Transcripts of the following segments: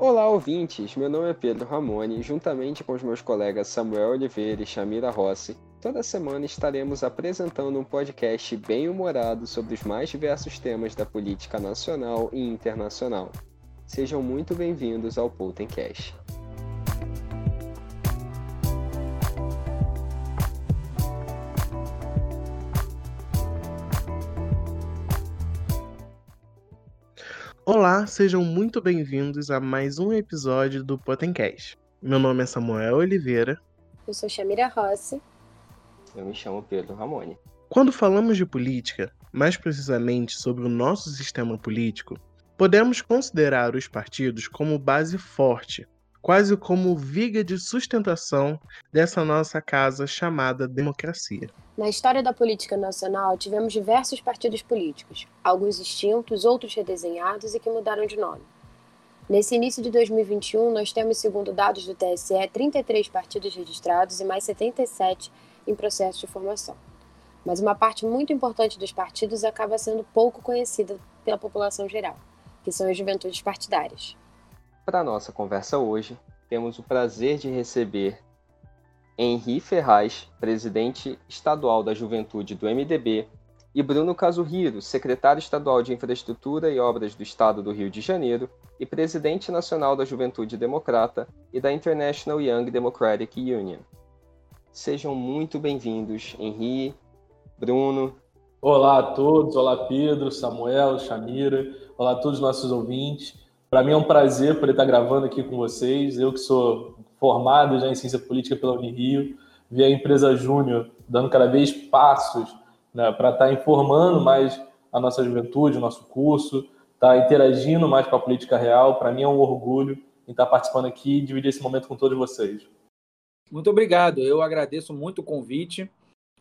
Olá, ouvintes! Meu nome é Pedro Ramone e, juntamente com os meus colegas Samuel Oliveira e Shamira Rossi, toda semana estaremos apresentando um podcast bem humorado sobre os mais diversos temas da política nacional e internacional. Sejam muito bem-vindos ao Poltencast. Sejam muito bem-vindos a mais um episódio do Potencast. Meu nome é Samuel Oliveira. Eu sou Shamira Rossi. Eu me chamo Pedro Ramone. Quando falamos de política, mais precisamente sobre o nosso sistema político, podemos considerar os partidos como base forte, quase como viga de sustentação dessa nossa casa chamada democracia. Na história da política nacional, tivemos diversos partidos políticos, alguns extintos, outros redesenhados e que mudaram de nome. Nesse início de 2021, nós temos, segundo dados do TSE, 33 partidos registrados e mais 77 em processo de formação. Mas uma parte muito importante dos partidos acaba sendo pouco conhecida pela população geral, que são as juventudes partidárias. Para nossa conversa hoje, temos o prazer de receber Henri Ferraz, presidente estadual da Juventude do MDB, e Bruno Casuhiro, secretário estadual de Infraestrutura e Obras do Estado do Rio de Janeiro e presidente nacional da Juventude Democrata e da International Young Democratic Union. Sejam muito bem-vindos, Henri, Bruno. Olá a todos, olá Pedro, Samuel, Chamira, olá a todos os nossos ouvintes. Para mim é um prazer poder estar gravando aqui com vocês. Eu que sou formado já em ciência política pela Unirio, vi a empresa Júnior dando cada vez passos né, para estar informando mais a nossa juventude, o nosso curso, estar tá interagindo mais com a política real. Para mim é um orgulho estar participando aqui e dividir esse momento com todos vocês. Muito obrigado. Eu agradeço muito o convite.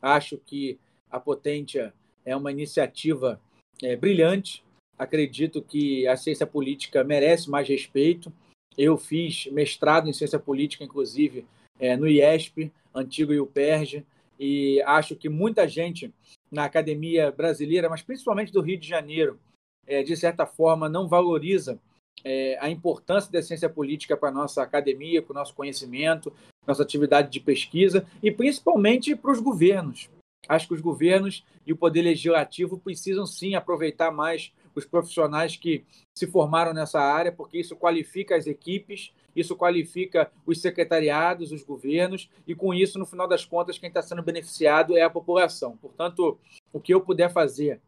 Acho que a Potência é uma iniciativa é, brilhante. Acredito que a ciência política merece mais respeito. Eu fiz mestrado em ciência política, inclusive, é, no IESP, antigo IUPERJ, e acho que muita gente na academia brasileira, mas principalmente do Rio de Janeiro, é, de certa forma, não valoriza é, a importância da ciência política para a nossa academia, para o nosso conhecimento, nossa atividade de pesquisa e principalmente para os governos. Acho que os governos e o poder legislativo precisam sim aproveitar mais os profissionais que se formaram nessa área, porque isso qualifica as equipes, isso qualifica os secretariados, os governos, e com isso, no final das contas, quem está sendo beneficiado é a população. Portanto, o que eu puder fazer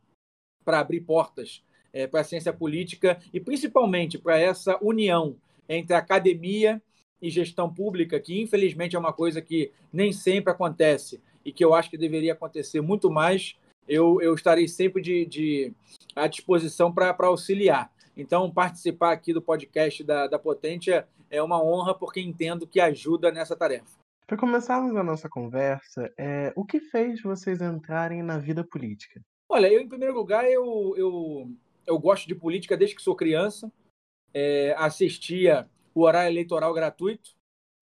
para abrir portas é, para a ciência política e principalmente para essa união entre academia e gestão pública, que infelizmente é uma coisa que nem sempre acontece e que eu acho que deveria acontecer muito mais, eu, eu estarei sempre de, de à disposição para auxiliar. Então, participar aqui do podcast da, da Potência é uma honra, porque entendo que ajuda nessa tarefa. Para começarmos a nossa conversa, é, o que fez vocês entrarem na vida política? Olha, eu, em primeiro lugar, eu, eu, eu gosto de política desde que sou criança. É, assistia o horário eleitoral gratuito.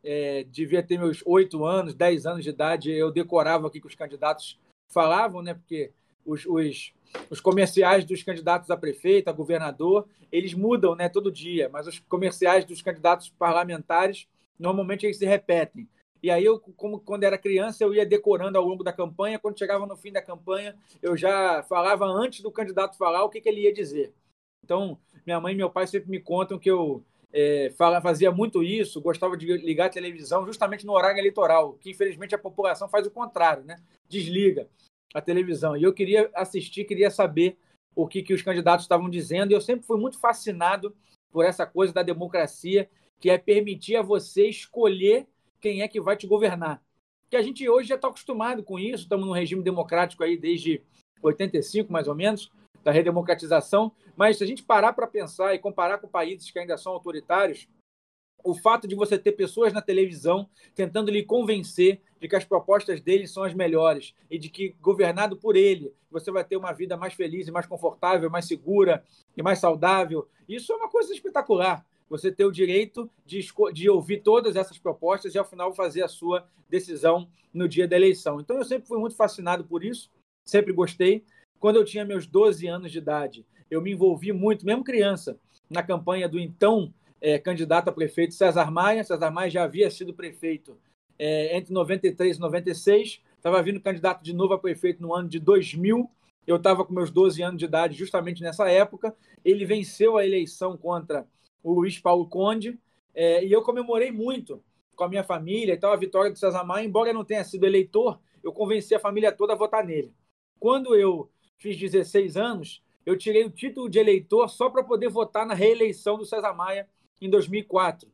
É, devia ter meus oito anos, dez anos de idade. Eu decorava o que os candidatos falavam, né? Porque os, os, os comerciais dos candidatos a prefeito, a governador, eles mudam né, todo dia, mas os comerciais dos candidatos parlamentares, normalmente eles se repetem. E aí, eu, como quando era criança, eu ia decorando ao longo da campanha. Quando chegava no fim da campanha, eu já falava antes do candidato falar o que, que ele ia dizer. Então, minha mãe e meu pai sempre me contam que eu é, fazia muito isso, gostava de ligar a televisão justamente no horário eleitoral, que infelizmente a população faz o contrário, né? Desliga a televisão. E eu queria assistir, queria saber o que, que os candidatos estavam dizendo. E eu sempre fui muito fascinado por essa coisa da democracia, que é permitir a você escolher quem é que vai te governar. Que a gente hoje já está acostumado com isso, estamos num regime democrático aí desde 85, mais ou menos, da redemocratização. Mas se a gente parar para pensar e comparar com países que ainda são autoritários, o fato de você ter pessoas na televisão tentando lhe convencer de que as propostas dele são as melhores e de que, governado por ele, você vai ter uma vida mais feliz e mais confortável, mais segura e mais saudável. Isso é uma coisa espetacular. Você ter o direito de, de ouvir todas essas propostas e, ao final, fazer a sua decisão no dia da eleição. Então, eu sempre fui muito fascinado por isso, sempre gostei. Quando eu tinha meus 12 anos de idade, eu me envolvi muito, mesmo criança, na campanha do então é, candidato a prefeito César Maia. César Maia já havia sido prefeito é, entre 93 e 96. Estava vindo candidato de novo a prefeito no ano de 2000. Eu estava com meus 12 anos de idade, justamente nessa época. Ele venceu a eleição contra o Luiz Paulo Conde. É, e eu comemorei muito com a minha família e tal, a vitória do César Maia. Embora eu não tenha sido eleitor, eu convenci a família toda a votar nele. Quando eu fiz 16 anos, eu tirei o título de eleitor só para poder votar na reeleição do César Maia em 2004.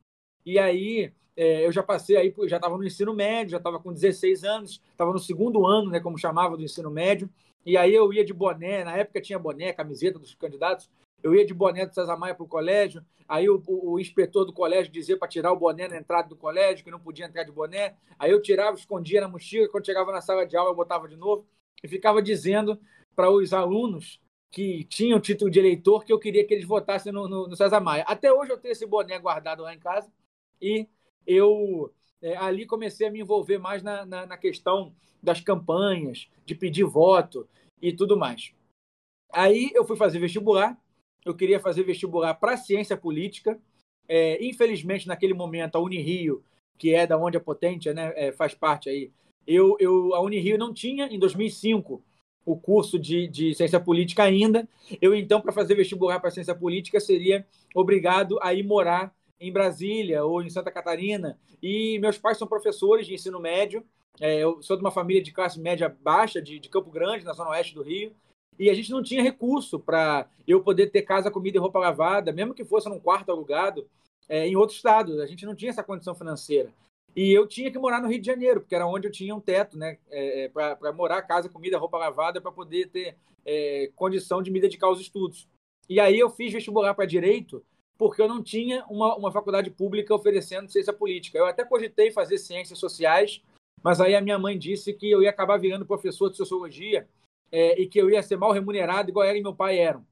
E aí é, eu já passei aí, já estava no ensino médio, já estava com 16 anos, estava no segundo ano, né, como chamava do ensino médio. E aí eu ia de boné, na época tinha boné, camiseta dos candidatos. Eu ia de boné do César Maia para o colégio. Aí o, o, o, inspetor do colégio dizia para tirar o boné na entrada do colégio, que não podia entrar de boné. Aí eu tirava, escondia na mochila. Quando chegava na sala de aula, eu botava de novo e ficava dizendo para os alunos que tinham título de eleitor que eu queria que eles votassem no, no, no, César Maia. Até hoje eu tenho esse boné guardado lá em casa e eu é, ali comecei a me envolver mais na, na, na, questão das campanhas, de pedir voto e tudo mais. Aí eu fui fazer vestibular, eu queria fazer vestibular para ciência política. É, infelizmente, naquele momento, a Unirio, que é da onde a Potente né, é, faz parte aí, eu, eu, a Unirio não tinha, em 2005, o curso de, de ciência política ainda. Eu, então, para fazer vestibular para ciência política, seria obrigado a ir morar em Brasília ou em Santa Catarina. E meus pais são professores de ensino médio. É, eu sou de uma família de classe média baixa, de, de Campo Grande, na zona oeste do Rio. E a gente não tinha recurso para eu poder ter casa, comida e roupa lavada, mesmo que fosse num quarto alugado, é, em outro estado. A gente não tinha essa condição financeira. E eu tinha que morar no Rio de Janeiro, porque era onde eu tinha um teto, né? É, é para morar, casa, comida, roupa lavada, para poder ter é, condição de me dedicar aos estudos. E aí eu fiz vestibular para direito, porque eu não tinha uma, uma faculdade pública oferecendo ciência política. Eu até cogitei fazer ciências sociais, mas aí a minha mãe disse que eu ia acabar virando professor de sociologia é, e que eu ia ser mal remunerado, igual ela e meu pai eram.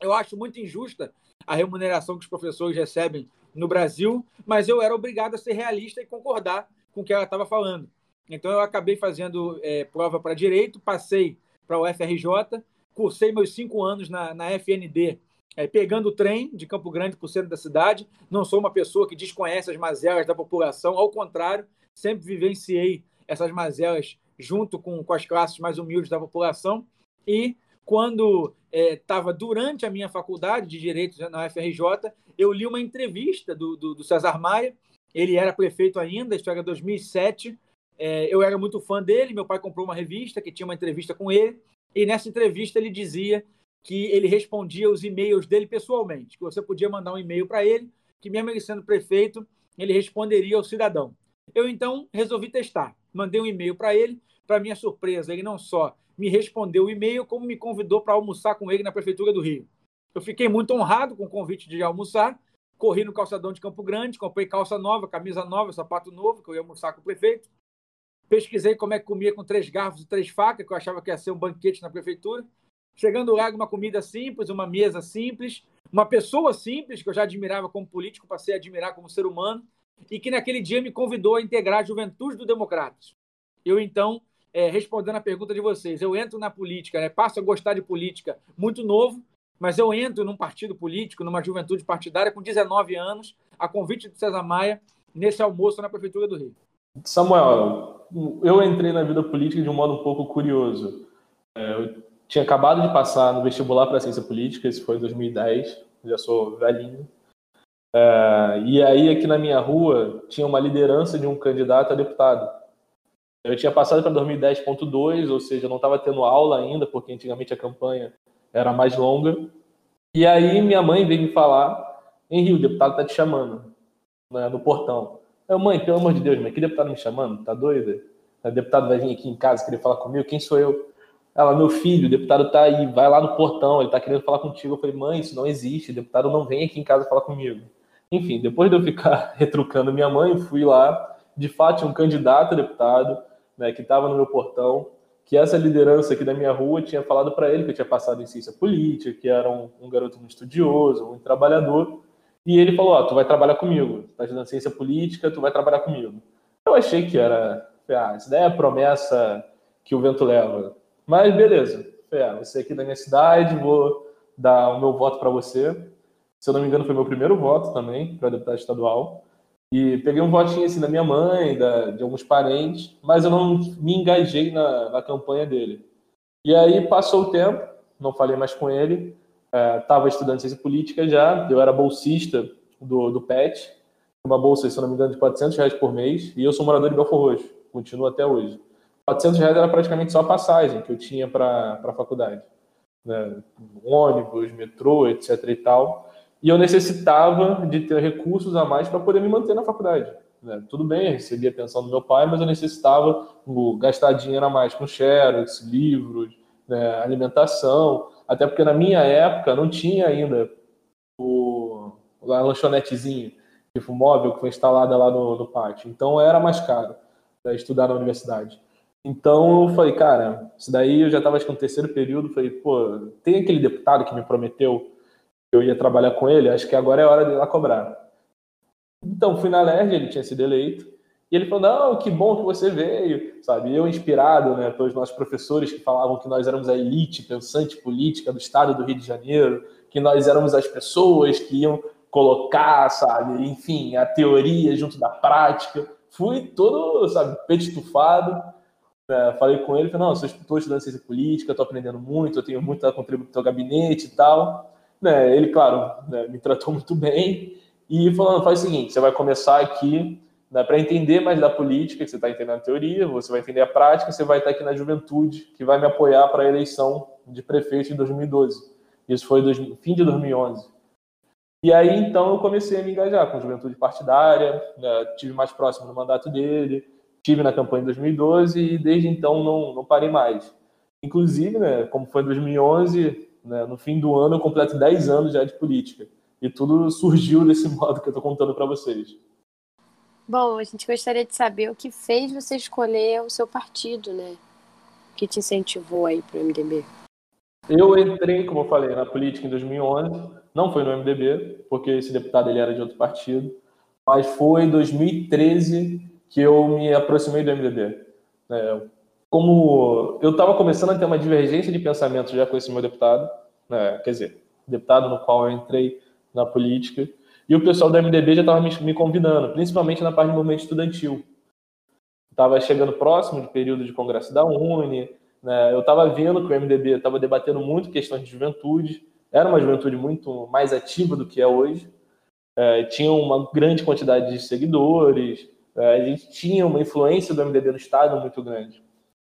Eu acho muito injusta a remuneração que os professores recebem no Brasil, mas eu era obrigado a ser realista e concordar com o que ela estava falando. Então eu acabei fazendo é, prova para direito, passei para o FRJ, cursei meus cinco anos na, na FND, é, pegando o trem de Campo Grande para o centro da cidade. Não sou uma pessoa que desconhece as mazelas da população, ao contrário, sempre vivenciei essas mazelas junto com, com as classes mais humildes da população. E quando estava é, durante a minha faculdade de Direito na UFRJ, eu li uma entrevista do, do, do, César Maia, ele era prefeito ainda, isso era 2007, é, eu era muito fã dele, meu pai comprou uma revista que tinha uma entrevista com ele, e nessa entrevista ele dizia que ele respondia os e-mails dele pessoalmente, que você podia mandar um e-mail para ele, que mesmo ele sendo prefeito, ele responderia ao cidadão. Eu então resolvi testar, mandei um e-mail para ele, para minha surpresa, ele não só me respondeu o e-mail, como me convidou para almoçar com ele na Prefeitura do Rio. Eu fiquei muito honrado com o convite de almoçar, corri no calçadão de Campo Grande, comprei calça nova, camisa nova, sapato novo, que eu ia almoçar com o prefeito. Pesquisei como é que comia com três garfos e três facas, que eu achava que ia ser um banquete na prefeitura. Chegando lá, uma comida simples, uma mesa simples, uma pessoa simples, que eu já admirava como político, passei a admirar como ser humano, e que naquele dia me convidou a integrar a Juventude do Democratas. Eu, então, é, respondendo a pergunta de vocês, eu entro na política, né, passo a gostar de política muito novo, mas eu entro num partido político, numa juventude partidária, com 19 anos, a convite de César Maia, nesse almoço na Prefeitura do Rio. Samuel, eu entrei na vida política de um modo um pouco curioso. É, eu tinha acabado de passar no vestibular para ciência política, esse foi em 2010, já sou velhinho. É, e aí, aqui na minha rua, tinha uma liderança de um candidato a deputado. Eu tinha passado para 2010.2, ou seja, não estava tendo aula ainda, porque antigamente a campanha era mais longa. E aí minha mãe veio me falar, Henrique, o deputado está te chamando né, no portão. Eu, mãe, pelo amor de Deus, mãe, que deputado me chamando? Tá doida? O deputado vai vir aqui em casa querer falar comigo? Quem sou eu? Ela, meu filho, o deputado está aí, vai lá no portão, ele está querendo falar contigo. Eu falei, mãe, isso não existe, o deputado não vem aqui em casa falar comigo. Enfim, depois de eu ficar retrucando minha mãe, fui lá, de fato, um candidato a deputado, né, que estava no meu portão, que essa liderança aqui da minha rua tinha falado para ele que eu tinha passado em ciência política, que era um, um garoto muito estudioso, um trabalhador, e ele falou: Ó, oh, tu vai trabalhar comigo, tá estudando ciência política, tu vai trabalhar comigo. Eu achei que era, ah, isso daí é a promessa que o vento leva. Mas beleza, ah, você é aqui da minha cidade, vou dar o meu voto para você. Se eu não me engano, foi meu primeiro voto também para deputado estadual. E peguei um votinho assim da minha mãe, da, de alguns parentes, mas eu não me engajei na, na campanha dele. E aí passou o tempo, não falei mais com ele, estava é, estudando ciência política já, eu era bolsista do, do PET, uma bolsa, se não me engano, de 400 reais por mês, e eu sou morador de Belfor Roxo, continuo até hoje. 400 reais era praticamente só a passagem que eu tinha para a faculdade. Né? ônibus, metrô, etc e tal. E eu necessitava de ter recursos a mais para poder me manter na faculdade. Né? Tudo bem, eu recebia a pensão do meu pai, mas eu necessitava gastar dinheiro a mais com xerox, livros, né? alimentação. Até porque na minha época não tinha ainda o, a lanchonetezinha tipo móvel que foi instalada lá no, no pátio. Então era mais caro né, estudar na universidade. Então eu falei, cara, isso daí eu já estava acho que no terceiro período, falei, pô, tem aquele deputado que me prometeu eu ia trabalhar com ele, acho que agora é hora de ir lá cobrar. Então fui na LERJ, ele tinha sido eleito, e ele falou, não, que bom que você veio, sabe? Eu inspirado, né, pelos nossos professores que falavam que nós éramos a elite pensante política do estado do Rio de Janeiro, que nós éramos as pessoas que iam colocar, sabe, enfim, a teoria junto da prática. Fui todo, sabe, petitufado. É, falei com ele, falei, não, estou estudando ciência política, estou aprendendo muito, eu tenho muito a contribuir para o gabinete e tal. Né, ele, claro, né, me tratou muito bem e falando, faz o seguinte, você vai começar aqui né, para entender mais da política, que você está entendendo a teoria, você vai entender a prática, você vai estar aqui na juventude, que vai me apoiar para a eleição de prefeito em 2012. Isso foi no fim de 2011. E aí, então, eu comecei a me engajar com a juventude partidária, né, tive mais próximo do mandato dele, tive na campanha em 2012 e desde então não, não parei mais. Inclusive, né, como foi em 2011, né, no fim do ano eu completo 10 anos já de política. E tudo surgiu desse modo que eu estou contando para vocês. Bom, a gente gostaria de saber o que fez você escolher o seu partido, né? Que te incentivou aí para o MDB. Eu entrei, como eu falei, na política em 2011 não foi no MDB, porque esse deputado ele era de outro partido, mas foi em 2013 que eu me aproximei do MDB. É, como eu estava começando a ter uma divergência de pensamento já com esse meu deputado, né, quer dizer, deputado no qual eu entrei na política, e o pessoal do MDB já estava me, me, convidando, principalmente na parte do movimento estudantil. Estava chegando próximo de período de congresso da Uni, né, eu estava vendo que o MDB estava debatendo muito questões de juventude, era uma juventude muito mais ativa do que é hoje. É, tinha uma grande quantidade de seguidores, é, a gente tinha uma influência do MDB no Estado muito grande.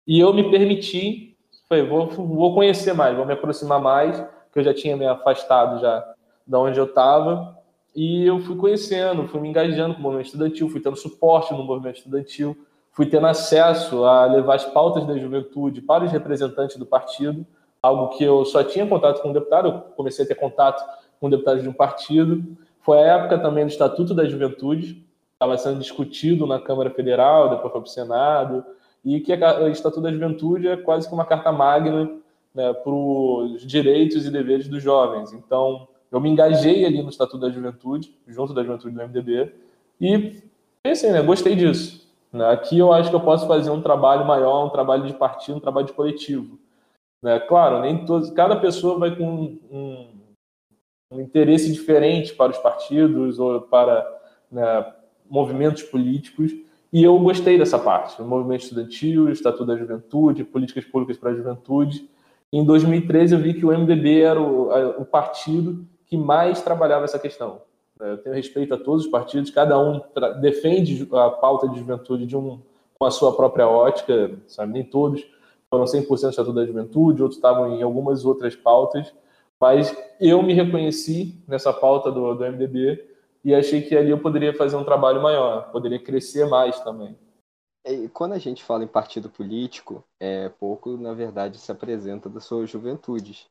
E eu me permiti, falei, vou, vou conhecer mais, vou me aproximar mais, que eu já tinha me afastado já da onde eu estava, e eu fui conhecendo, fui me engajando com o movimento estudantil, fui tendo suporte no movimento estudantil, fui tendo acesso a levar as pautas da juventude para os representantes do partido, algo que eu só tinha contato com um deputado, eu comecei a ter contato com deputados de um partido. Foi a época também do Estatuto da Juventude, estava sendo discutido na Câmara Federal, depois foi para o Senado, e que o Estatuto da Juventude é quase que uma carta magna né, para os direitos e deveres dos jovens. Então, eu me engajei ali no Estatuto da Juventude, junto da Juventude do MDB, e pensei, né, gostei disso. Né. Aqui eu acho que eu posso fazer um trabalho maior, um trabalho de partido, um trabalho de coletivo. Né? Claro, nem todos, cada pessoa vai com um, um interesse diferente para os partidos ou para né, movimentos políticos. E eu gostei dessa parte, o movimento estudantil, o Estatuto da Juventude, políticas públicas para a juventude. Em 2013 eu vi que o MDB era o, o partido que mais trabalhava essa questão. Eu tenho respeito a todos os partidos, cada um defende a pauta de juventude de um, com a sua própria ótica, sabe? Nem todos foram 100% Estatuto da Juventude, outros estavam em algumas outras pautas, mas eu me reconheci nessa pauta do, do MDB e achei que ali eu poderia fazer um trabalho maior, poderia crescer mais também. E quando a gente fala em partido político, é, pouco, na verdade, se apresenta das suas juventudes.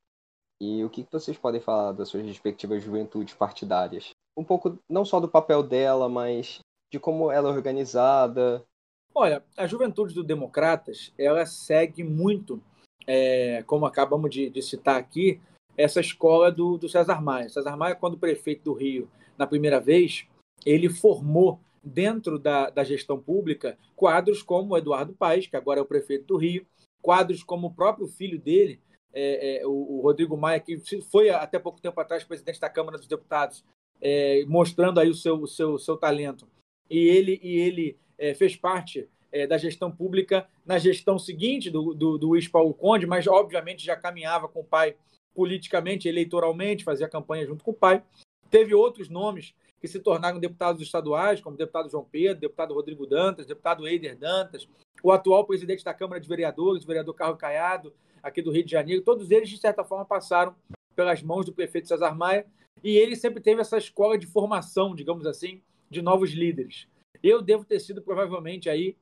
E o que vocês podem falar das suas respectivas juventudes partidárias? Um pouco, não só do papel dela, mas de como ela é organizada, Olha, a juventude do Democratas, ela segue muito, é, como acabamos de, de, citar aqui, essa escola do, do César Maia. César Maia, quando prefeito do Rio, na primeira vez, ele formou dentro da, da gestão pública quadros como Eduardo Paes, que agora é o prefeito do Rio, quadros como o próprio filho dele, é, é, o, o, Rodrigo Maia, que foi até pouco tempo atrás presidente da Câmara dos Deputados, é, mostrando aí o seu, o seu, seu talento. E ele, e ele é, fez parte é, da gestão pública na gestão seguinte do, do, do Luiz Paulo Conde, mas obviamente já caminhava com o pai politicamente, eleitoralmente, fazia campanha junto com o pai. Teve outros nomes que se tornaram deputados estaduais, como o deputado João Pedro, deputado Rodrigo Dantas, deputado Eider Dantas, o atual presidente da Câmara de Vereadores, o vereador Carlos Caiado, aqui do Rio de Janeiro, todos eles, de certa forma, passaram pelas mãos do prefeito Cesar Maia, e ele sempre teve essa escola de formação, digamos assim, de novos líderes. Eu devo ter sido, provavelmente, aí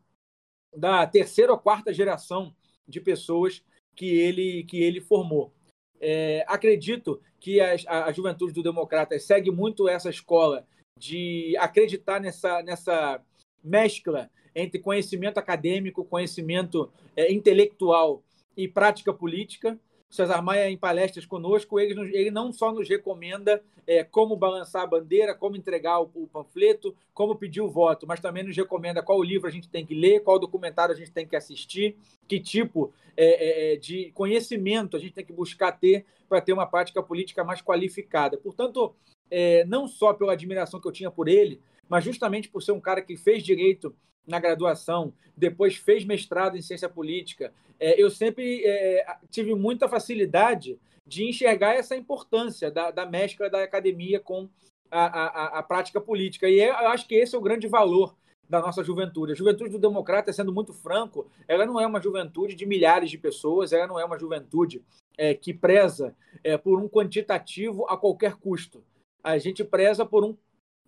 da terceira ou quarta geração de pessoas que ele, que ele formou. É, acredito que a, a, juventude do Democrata segue muito essa escola de acreditar nessa, nessa mescla entre conhecimento acadêmico, conhecimento é, intelectual e prática política. Cesar Maia, em palestras conosco, ele, ele não só nos recomenda é, como balançar a bandeira, como entregar o, o, panfleto, como pedir o voto, mas também nos recomenda qual livro a gente tem que ler, qual documentário a gente tem que assistir, que tipo é, é, é de conhecimento a gente tem que buscar ter para ter uma prática política mais qualificada. Portanto, é, não só pela admiração que eu tinha por ele, mas justamente por ser um cara que fez direito na graduação, depois fez mestrado em ciência política. É, eu sempre é, tive muita facilidade de enxergar essa importância da, da mescla da academia com a, a, a prática política. E é, eu acho que esse é o grande valor da nossa juventude. A juventude do democrata, sendo muito franco, ela não é uma juventude de milhares de pessoas, ela não é uma juventude é, que preza é, por um quantitativo a qualquer custo. A gente preza por um,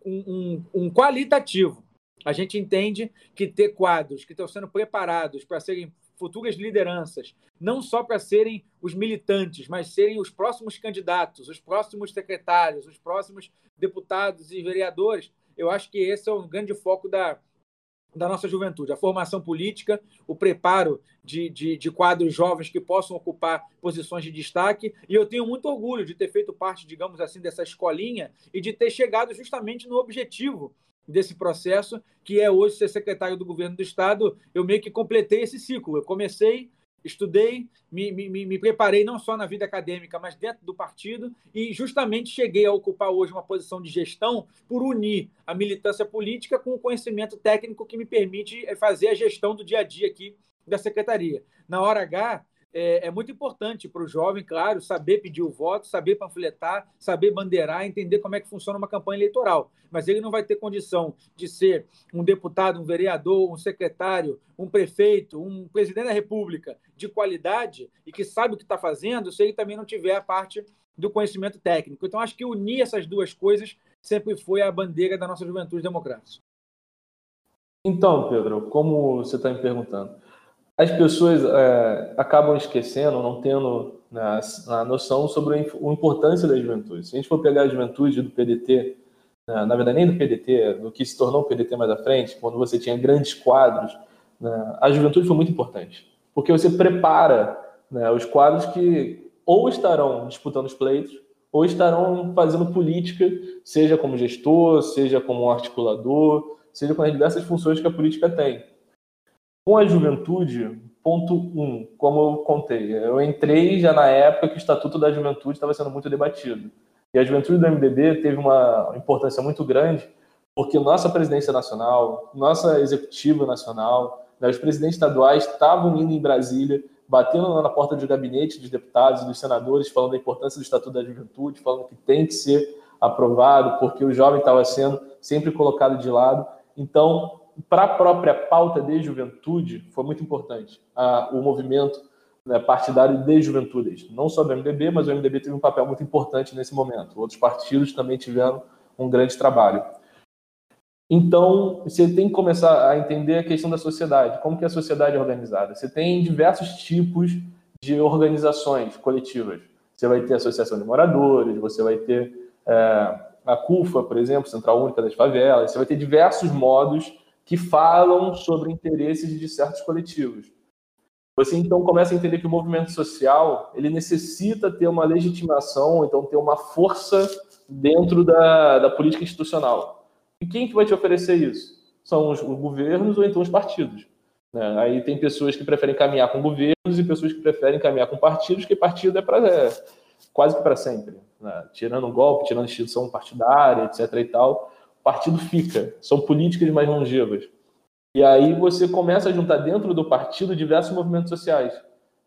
um, um qualitativo. A gente entende que ter quadros que estão sendo preparados para serem futuras lideranças, não só para serem os militantes, mas serem os próximos candidatos, os próximos secretários, os próximos deputados e vereadores, eu acho que esse é o grande foco da, da nossa juventude, a formação política, o preparo de, de, de, quadros jovens que possam ocupar posições de destaque. E eu tenho muito orgulho de ter feito parte, digamos assim, dessa escolinha e de ter chegado justamente no objetivo desse processo, que é hoje ser secretário do governo do Estado. Eu meio que completei esse ciclo. Eu comecei, estudei, me, me, me preparei não só na vida acadêmica, mas dentro do partido, e justamente cheguei a ocupar hoje uma posição de gestão por unir a militância política com o conhecimento técnico que me permite eh, fazer a gestão do dia a dia aqui da secretaria. Na hora H, é, é muito importante para o jovem, claro, saber pedir o voto, saber panfletar, saber bandeirar, entender como é que funciona uma campanha eleitoral. Mas ele não vai ter condição de ser um deputado, um vereador, um secretário, um prefeito, um presidente da República de qualidade e que sabe o que está fazendo se ele também não tiver a parte do conhecimento técnico. Então, acho que unir essas duas coisas sempre foi a bandeira da nossa juventude democrática. Então, Pedro, como você está me perguntando, as pessoas é, acabam esquecendo, não tendo né, a noção sobre a importância da juventude. Se a gente for pegar a juventude do PDT, né, na verdade nem do PDT, do que se tornou o PDT mais à frente, quando você tinha grandes quadros, né, a juventude foi muito importante, porque você prepara né, os quadros que ou estarão disputando os pleitos, ou estarão fazendo política, seja como gestor, seja como articulador, seja com as diversas funções que a política tem. Com a juventude, ponto um, como eu contei, eu entrei já na época que o Estatuto da Juventude estava sendo muito debatido. E a juventude do MDB teve uma importância muito grande, porque nossa presidência nacional, nossa executiva nacional, né, os presidentes estaduais estavam indo em Brasília, batendo na porta de gabinete dos deputados e dos senadores, falando da importância do Estatuto da Juventude, falando que tem que ser aprovado, porque o jovem estava sendo sempre colocado de lado. Então, para a própria pauta de juventude, foi muito importante o movimento né, partidário de juventude. Não só do MDB, mas o MDB teve um papel muito importante nesse momento. Outros partidos também tiveram um grande trabalho. Então, você tem que começar a entender a questão da sociedade, como que a sociedade é organizada. Você tem diversos tipos de organizações coletivas. Você vai ter associação de moradores, você vai ter é, a CUFA, por exemplo, Central Única das Favelas, você vai ter diversos modos que falam sobre interesses de certos coletivos. Você então começa a entender que o movimento social ele necessita ter uma legitimação, então ter uma força dentro da, da política institucional. E quem que vai te oferecer isso? São os, os governos ou então os partidos. Né? Aí tem pessoas que preferem caminhar com governos e pessoas que preferem caminhar com partidos, que partido é, para é, quase que para sempre. Né? Tirando um golpe, tirando instituição partidária, etc. e tal, partido fica. São políticas mais longevas. E aí você começa a juntar dentro do partido diversos movimentos sociais.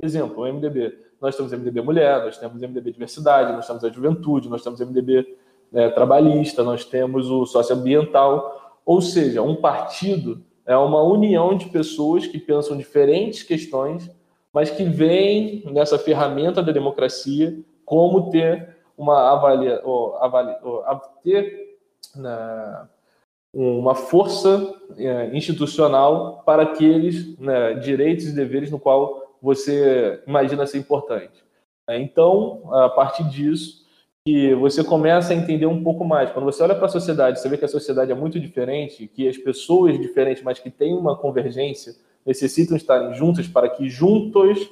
Exemplo, o MDB. Nós temos MDB Mulher, nós temos MDB Diversidade, nós temos a Juventude, nós temos MDB é, Trabalhista, nós temos o Socioambiental. Ou seja, um partido é uma união de pessoas que pensam diferentes questões, mas que veem nessa ferramenta da democracia como ter uma avalia, ou, avalia, ou, ter uma força é, institucional para aqueles né, direitos e deveres no qual você imagina ser importante. Então, a partir disso, que você começa a entender um pouco mais. Quando você olha para a sociedade, você vê que a sociedade é muito diferente, que as pessoas diferentes, mas que têm uma convergência, necessitam estarem juntas para que juntos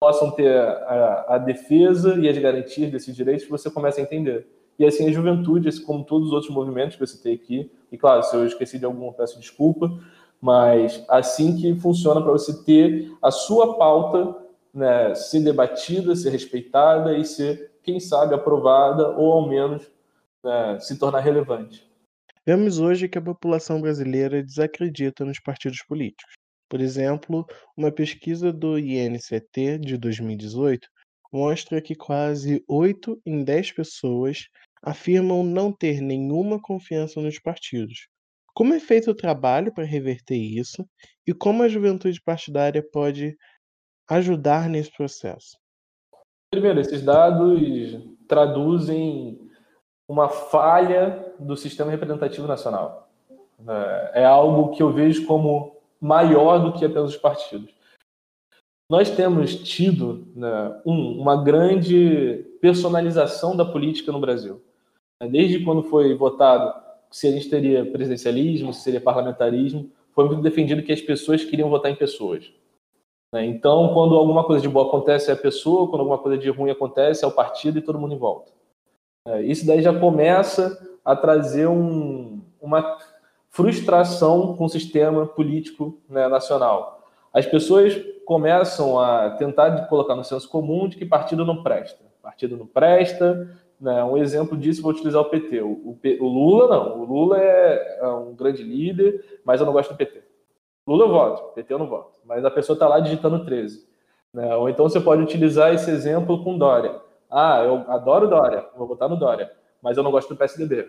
possam ter a, a defesa e as garantias desses direitos, você começa a entender. E assim a juventude, assim como todos os outros movimentos que eu citei aqui, e claro, se eu esqueci de algum, peço desculpa, mas assim que funciona para você ter a sua pauta né, ser debatida, ser respeitada e ser quem sabe, aprovada ou ao menos né, se tornar relevante. Vemos hoje que a população brasileira desacredita nos partidos políticos. Por exemplo, uma pesquisa do INCT de 2018 mostra que quase 8 em 10 pessoas afirmam não ter nenhuma confiança nos partidos. Como é feito o trabalho para reverter isso e como a juventude partidária pode ajudar nesse processo? Primeiro, esses dados traduzem uma falha do sistema representativo nacional. É, é algo que eu vejo como maior do que apenas os partidos. Nós temos tido né, um, uma grande personalização da política no Brasil. Desde quando foi votado se a gente teria presidencialismo, se seria parlamentarismo, foi muito defendido que as pessoas queriam votar em pessoas. Né? Então, quando alguma coisa de boa acontece é a pessoa, quando alguma coisa de ruim acontece é o partido e todo mundo em volta. É, isso daí já começa a trazer um, uma frustração com o sistema político né, nacional. As pessoas começam a tentar colocar no senso comum de que partido não presta. Partido não presta. Né, um exemplo disso, vou utilizar o PT. O, o, o Lula, não. O Lula é, é um grande líder, mas eu não gosto do PT. Lula eu voto, PT eu não voto. Mas a pessoa está lá digitando 13. Né? Ou então você pode utilizar esse exemplo com Dória. Ah, eu adoro Dória, vou votar no Dória, mas eu não gosto do PSDB.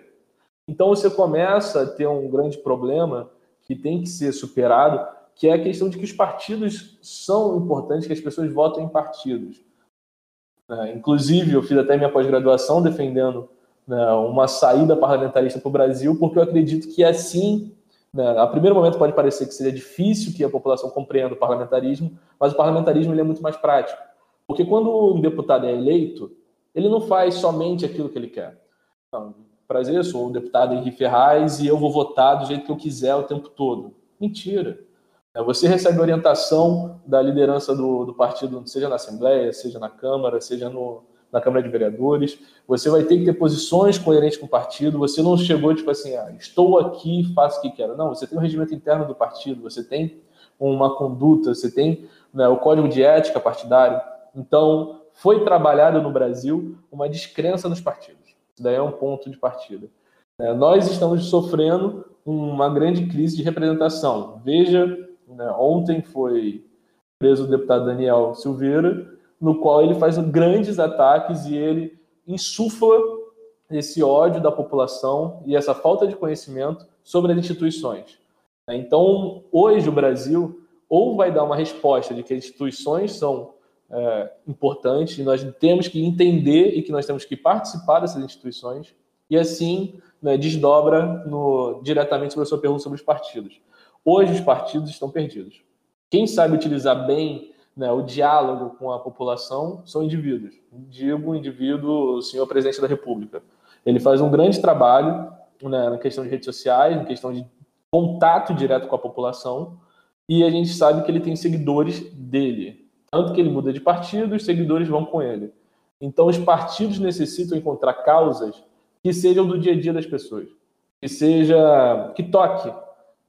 Então você começa a ter um grande problema que tem que ser superado, que é a questão de que os partidos são importantes, que as pessoas votam em partidos. É, inclusive, eu fiz até minha pós-graduação defendendo né, uma saída parlamentarista para o Brasil, porque eu acredito que assim né? A primeiro momento pode parecer que seria difícil que a população compreenda o parlamentarismo, mas o parlamentarismo ele é muito mais prático. Porque quando um deputado é eleito, ele não faz somente aquilo que ele quer. Não, prazer, sou o deputado Henrique Ferraz e eu vou votar do jeito que eu quiser o tempo todo. Mentira. É, você recebe orientação da liderança do, do partido, seja na Assembleia, seja na Câmara, seja no, na Câmara de Vereadores, você vai ter que ter posições coerentes com o partido, você não chegou tipo assim, ah, estou aqui, faço o que quero. Não, você tem um regimento interno do partido, você tem uma conduta, você tem né, o código de ética partidário. Então, foi trabalhado no Brasil uma descrença nos partidos. Isso daí é um ponto de partida. É, nós estamos sofrendo uma grande crise de representação. Veja, né, ontem foi preso o deputado Daniel Silveira, no qual ele faz grandes ataques e ele insufla esse ódio da população e essa falta de conhecimento sobre as instituições. Então, hoje o Brasil ou vai dar uma resposta de que as instituições são é, importantes e nós temos que entender e que nós temos que participar dessas instituições e assim né, desdobra no, diretamente sobre a sua pergunta sobre os partidos. Hoje os partidos estão perdidos. Quem sabe utilizar bem né, o diálogo com a população são indivíduos. Digo indivíduo, o senhor presidente da República. Ele faz um grande trabalho né, na questão de redes sociais, na questão de contato direto com a população, e a gente sabe que ele tem seguidores dele. Tanto que ele muda de partido, os seguidores vão com ele. Então, os partidos necessitam encontrar causas que sejam do dia a dia das pessoas, que seja que toque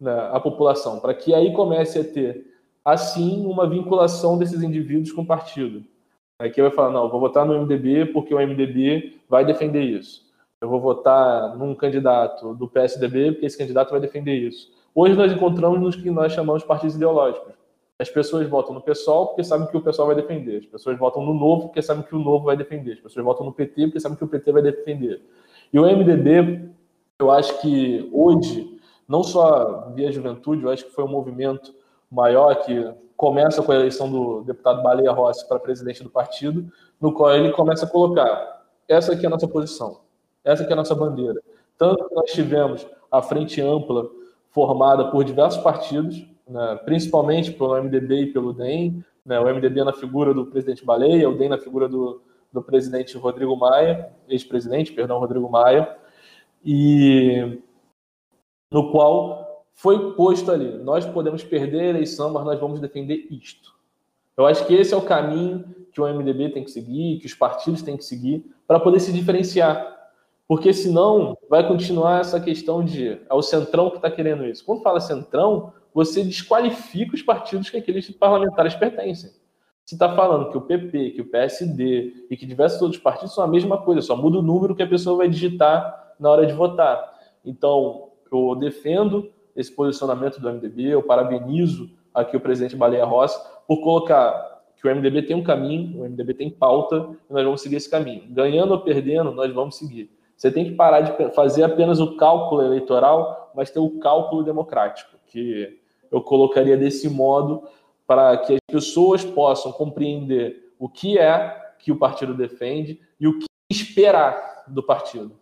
né, a população, para que aí comece a ter assim uma vinculação desses indivíduos com o partido. Aqui vai falar, não, vou votar no MDB porque o MDB vai defender isso. Eu vou votar num candidato do PSDB porque esse candidato vai defender isso. Hoje nós encontramos nos que nós chamamos de partidos ideológicos. As pessoas votam no PSOL porque sabem que o PSOL vai defender. As pessoas votam no Novo porque sabem que o Novo vai defender. As pessoas votam no PT porque sabem que o PT vai defender. E o MDB, eu acho que hoje, não só via juventude, eu acho que foi um movimento maior que começa com a eleição do deputado Baleia Rossi para presidente do partido, no qual ele começa a colocar essa aqui é a nossa posição, essa aqui é a nossa bandeira. Tanto que nós tivemos a frente ampla formada por diversos partidos, né, principalmente pelo MDB e pelo DEM, né, o MDB na figura do presidente Baleia, o DEM na figura do, do presidente Rodrigo Maia, ex-presidente, perdão, Rodrigo Maia, e no qual foi posto ali, nós podemos perder a eleição, mas nós vamos defender isto. Eu acho que esse é o caminho que o MDB tem que seguir, que os partidos têm que seguir, para poder se diferenciar. Porque senão vai continuar essa questão de é o centrão que está querendo isso. Quando fala centrão, você desqualifica os partidos que aqueles parlamentares pertencem. Se está falando que o PP, que o PSD e que diversos outros partidos são a mesma coisa, só muda o número que a pessoa vai digitar na hora de votar. Então, eu defendo esse posicionamento do MDB, eu parabenizo aqui o presidente Baleia Rossi por colocar que o MDB tem um caminho, o MDB tem pauta e nós vamos seguir esse caminho. Ganhando ou perdendo, nós vamos seguir. Você tem que parar de fazer apenas o cálculo eleitoral, mas ter o cálculo democrático, que eu colocaria desse modo para que as pessoas possam compreender o que é que o partido defende e o que esperar do partido.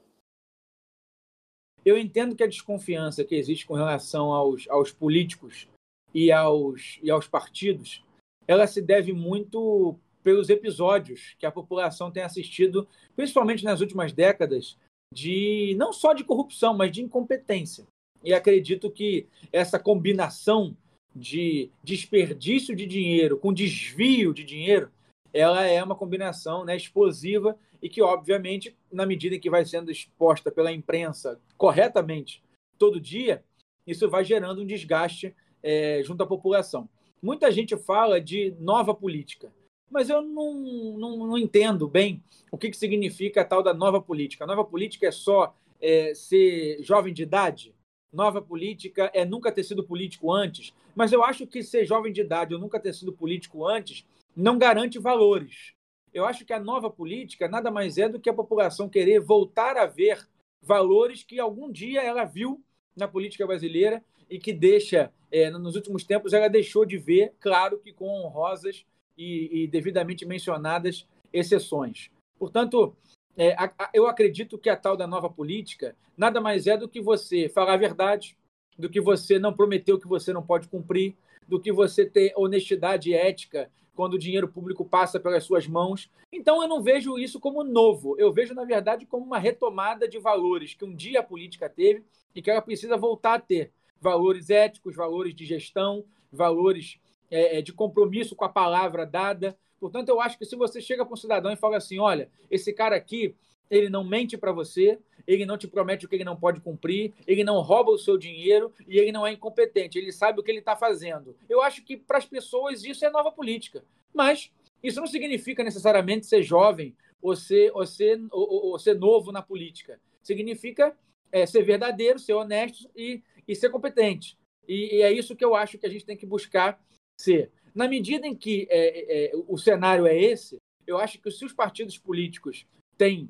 Eu entendo que a desconfiança que existe com relação aos, aos políticos e aos, e aos partidos, ela se deve muito pelos episódios que a população tem assistido, principalmente nas últimas décadas, de não só de corrupção, mas de incompetência. E acredito que essa combinação de desperdício de dinheiro com desvio de dinheiro, ela é uma combinação né, explosiva e que, obviamente, na medida em que vai sendo exposta pela imprensa corretamente todo dia, isso vai gerando um desgaste é, junto à população. Muita gente fala de nova política, mas eu não, não, não entendo bem o que, que significa a tal da nova política. A nova política é só é, ser jovem de idade? nova política é nunca ter sido político antes, mas eu acho que ser jovem de idade ou nunca ter sido político antes não garante valores. Eu acho que a nova política nada mais é do que a população querer voltar a ver valores que algum dia ela viu na política brasileira e que deixa, é, nos últimos tempos, ela deixou de ver, claro que com honrosas e, e devidamente mencionadas exceções. Portanto, é, a, a, eu acredito que a tal da nova política nada mais é do que você falar a verdade, do que você não prometer o que você não pode cumprir, do que você ter honestidade ética quando o dinheiro público passa pelas suas mãos. Então eu não vejo isso como novo, eu vejo, na verdade, como uma retomada de valores que um dia a política teve e que ela precisa voltar a ter. Valores éticos, valores de gestão, valores é, é de compromisso com a palavra dada, Portanto, eu acho que se você chega para um cidadão e fala assim: olha, esse cara aqui, ele não mente para você, ele não te promete o que ele não pode cumprir, ele não rouba o seu dinheiro e ele não é incompetente, ele sabe o que ele está fazendo. Eu acho que para as pessoas isso é nova política. Mas isso não significa necessariamente ser jovem ou ser, ou ser, ou, ou ser novo na política. Significa é, ser verdadeiro, ser honesto e, e ser competente. E, e é isso que eu acho que a gente tem que buscar ser. Na medida em que é, é, o cenário é esse, eu acho que se os partidos políticos têm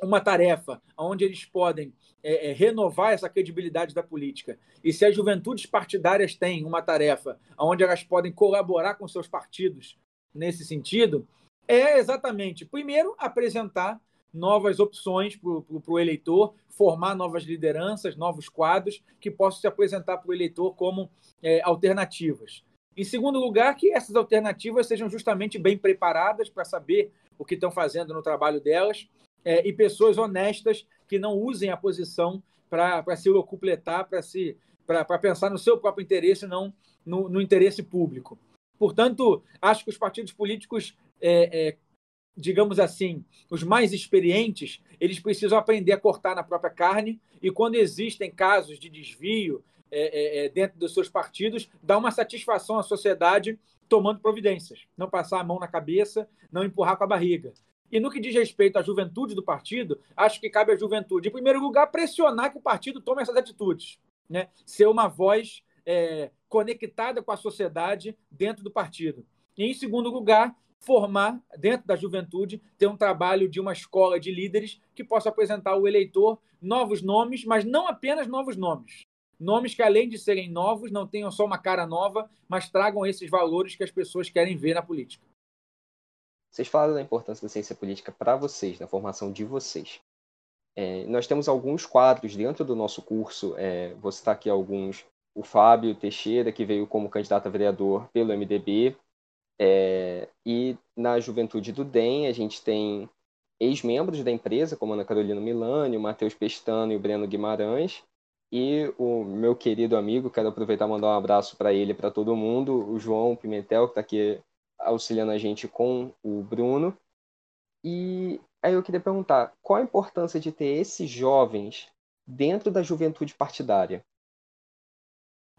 uma tarefa onde eles podem é, é, renovar essa credibilidade da política, e se as juventudes partidárias têm uma tarefa onde elas podem colaborar com seus partidos nesse sentido, é exatamente, primeiro, apresentar novas opções para o eleitor, formar novas lideranças, novos quadros que possam se apresentar para o eleitor como é, alternativas. Em segundo lugar, que essas alternativas sejam justamente bem preparadas para saber o que estão fazendo no trabalho delas é, e pessoas honestas que não usem a posição para se locupletar, para se para pensar no seu próprio interesse, não no, no, interesse público. Portanto, acho que os partidos políticos, é, é, digamos assim, os mais experientes, eles precisam aprender a cortar na própria carne e quando existem casos de desvio, é, é, dentro dos seus partidos, dar uma satisfação à sociedade tomando providências. Não passar a mão na cabeça, não empurrar com a barriga. E no que diz respeito à juventude do partido, acho que cabe à juventude, em primeiro lugar, pressionar que o partido tome essas atitudes. Né? Ser uma voz é, conectada com a sociedade dentro do partido. E, em segundo lugar, formar, dentro da juventude, ter um trabalho de uma escola de líderes que possa apresentar ao eleitor novos nomes, mas não apenas novos nomes. Nomes que, além de serem novos, não tenham só uma cara nova, mas tragam esses valores que as pessoas querem ver na política. Vocês falaram da importância da ciência política para vocês, na formação de vocês. É, nós temos alguns quadros dentro do nosso curso, é, vou citar aqui alguns. O Fábio Teixeira, que veio como candidato a vereador pelo MDB, é, e na juventude do DEM, a gente tem ex-membros da empresa, como Ana Carolina Milani, o Matheus Pestano e o Breno Guimarães, e o meu querido amigo, quero aproveitar e mandar um abraço para ele e para todo mundo, o João Pimentel, que está aqui auxiliando a gente com o Bruno. E aí eu queria perguntar, qual a importância de ter esses jovens dentro da juventude partidária?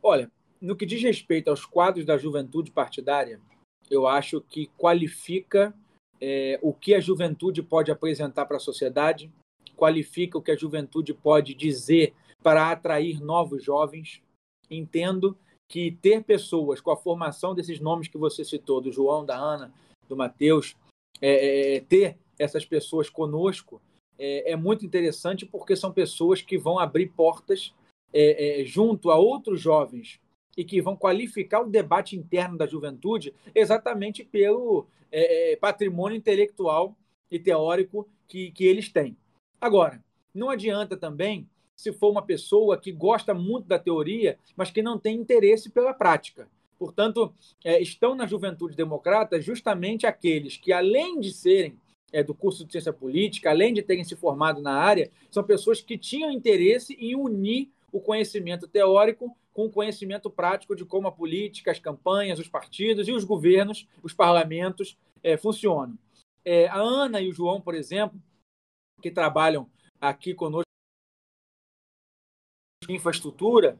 Olha, no que diz respeito aos quadros da juventude partidária, eu acho que qualifica é, o que a juventude pode apresentar para a sociedade, qualifica o que a juventude pode dizer para atrair novos jovens. Entendo que ter pessoas com a formação desses nomes que você citou, do João, da Ana, do Mateus, é, é, ter essas pessoas conosco é, é, muito interessante porque são pessoas que vão abrir portas é, é, junto a outros jovens e que vão qualificar o debate interno da juventude exatamente pelo é, patrimônio intelectual e teórico que, que eles têm. Agora, não adianta também se for uma pessoa que gosta muito da teoria, mas que não tem interesse pela prática. Portanto, é, estão na juventude democrata justamente aqueles que, além de serem é, do curso de ciência política, além de terem se formado na área, são pessoas que tinham interesse em unir o conhecimento teórico com o conhecimento prático de como a política, as campanhas, os partidos e os governos, os parlamentos é, funcionam. É, a Ana e o João, por exemplo, que trabalham aqui conosco de infraestrutura,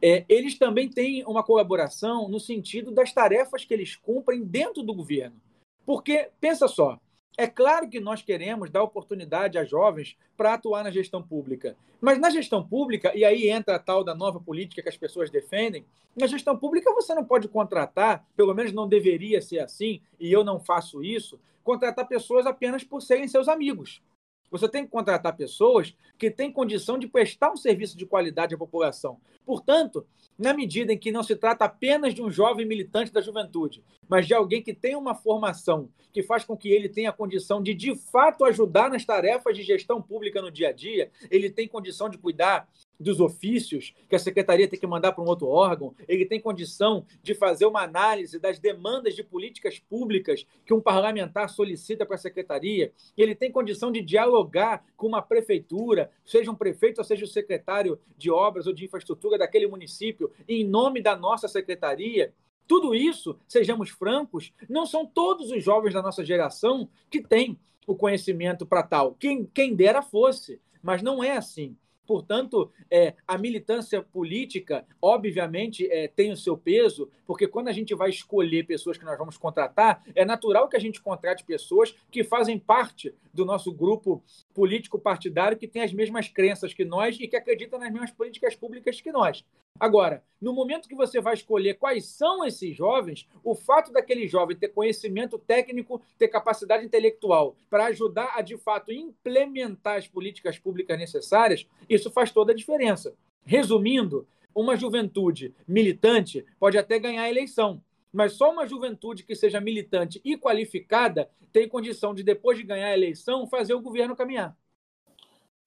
é, eles também têm uma colaboração no sentido das tarefas que eles cumprem dentro do governo. Porque, pensa só, é claro que nós queremos dar oportunidade a jovens para atuar na gestão pública. Mas na gestão pública, e aí entra a tal da nova política que as pessoas defendem, na gestão pública você não pode contratar, pelo menos não deveria ser assim, e eu não faço isso, contratar pessoas apenas por serem seus amigos. Você tem que contratar pessoas que têm condição de prestar um serviço de qualidade à população. Portanto, na medida em que não se trata apenas de um jovem militante da juventude, mas de alguém que tem uma formação que faz com que ele tenha condição de, de fato, ajudar nas tarefas de gestão pública no dia a dia, ele tem condição de cuidar dos ofícios que a secretaria tem que mandar para um outro órgão, ele tem condição de fazer uma análise das demandas de políticas públicas que um parlamentar solicita para a secretaria, ele tem condição de dialogar com uma prefeitura, seja um prefeito ou seja o secretário de obras ou de infraestrutura daquele município, em nome da nossa secretaria. Tudo isso, sejamos francos, não são todos os jovens da nossa geração que têm o conhecimento para tal. Quem, quem dera fosse, mas não é assim. Portanto, é, a militância política, obviamente, é, tem o seu peso, porque quando a gente vai escolher pessoas que nós vamos contratar, é natural que a gente contrate pessoas que fazem parte do nosso grupo político partidário, que tem as mesmas crenças que nós e que acreditam nas mesmas políticas públicas que nós. Agora, no momento que você vai escolher quais são esses jovens, o fato daquele jovem ter conhecimento técnico, ter capacidade intelectual para ajudar a, de fato, implementar as políticas públicas necessárias, isso faz toda a diferença. Resumindo, uma juventude militante pode até ganhar a eleição, mas só uma juventude que seja militante e qualificada tem condição de, depois de ganhar a eleição, fazer o governo caminhar.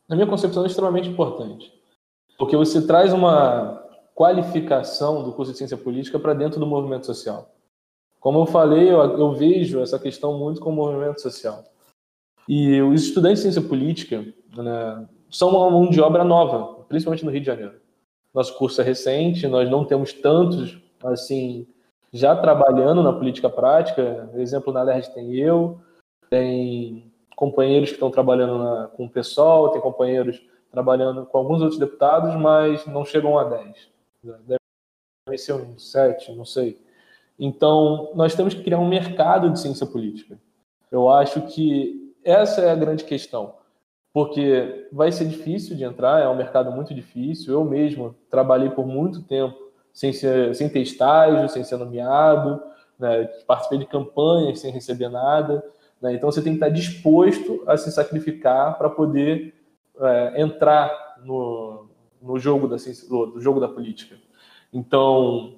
Na minha concepção, é extremamente importante, porque você traz uma qualificação do curso de ciência política para dentro do movimento social. Como eu falei, eu, eu, vejo essa questão muito com o movimento social. E os estudantes de ciência política né, são uma mão de obra nova, principalmente no Rio de Janeiro. Nosso curso é recente, nós não temos tantos assim já trabalhando na política prática. Exemplo, na LERJ tem eu, tem companheiros que estão trabalhando na, com o PSOL, tem companheiros trabalhando com alguns outros deputados, mas não chegam a 10. Deve ser um 7, não sei. Então, nós temos que criar um mercado de ciência política. Eu acho que essa é a grande questão, porque vai ser difícil de entrar, é um mercado muito difícil. Eu mesmo trabalhei por muito tempo sem, ser, sem ter estágio, sem ser nomeado, né? participei de campanhas sem receber nada. Né? Então, você tem que estar disposto a se sacrificar para poder é, entrar no, no jogo da do jogo da política. Então,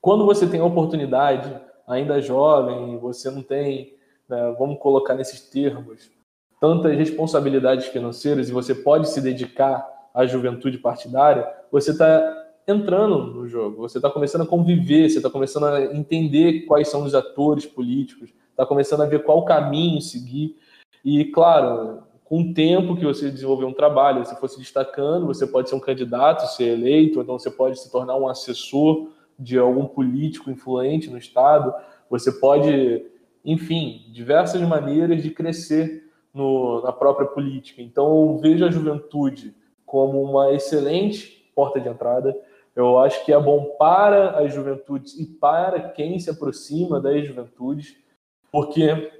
quando você tem a oportunidade, ainda jovem, você não tem, né, vamos colocar nesses termos, tantas responsabilidades financeiras e você pode se dedicar à juventude partidária, você está entrando no jogo, você está começando a conviver, você está começando a entender quais são os atores políticos, está começando a ver qual caminho seguir. E, claro, com o tempo que você desenvolver um trabalho, você for se destacando, você pode ser um candidato, ser eleito, então você pode se tornar um assessor de algum político influente no Estado, você pode, enfim, diversas maneiras de crescer no, na própria política. Então, vejo a juventude como uma excelente porta de entrada. Eu acho que é bom para as juventudes e para quem se aproxima das juventudes, porque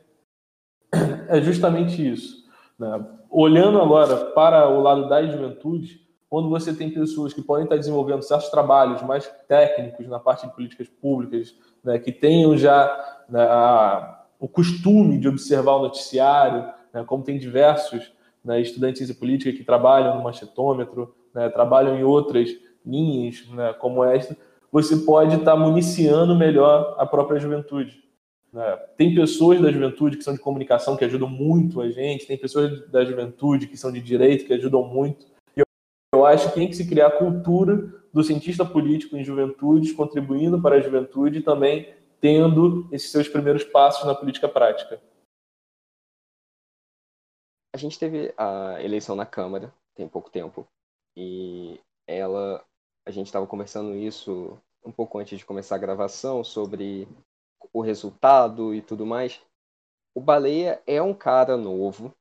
é justamente isso. Né? Olhando agora para o lado das juventudes, quando você tem pessoas que podem estar desenvolvendo certos trabalhos mais técnicos na parte de políticas públicas, né, que tenham já né, a, o costume de observar o noticiário, né, como tem diversos né, estudantes de política que trabalham no machetômetro, né, trabalham em outras linhas né, como esta, você pode estar municiando melhor a própria juventude. Né? Tem pessoas da juventude que são de comunicação que ajudam muito a gente, tem pessoas da juventude que são de direito que ajudam muito. Eu acho que tem que se criar a cultura do cientista político em juventudes, contribuindo para a juventude e também tendo esses seus primeiros passos na política prática. A gente teve a eleição na Câmara tem pouco tempo e ela, a gente estava conversando isso um pouco antes de começar a gravação sobre o resultado e tudo mais. O Baleia é um cara novo.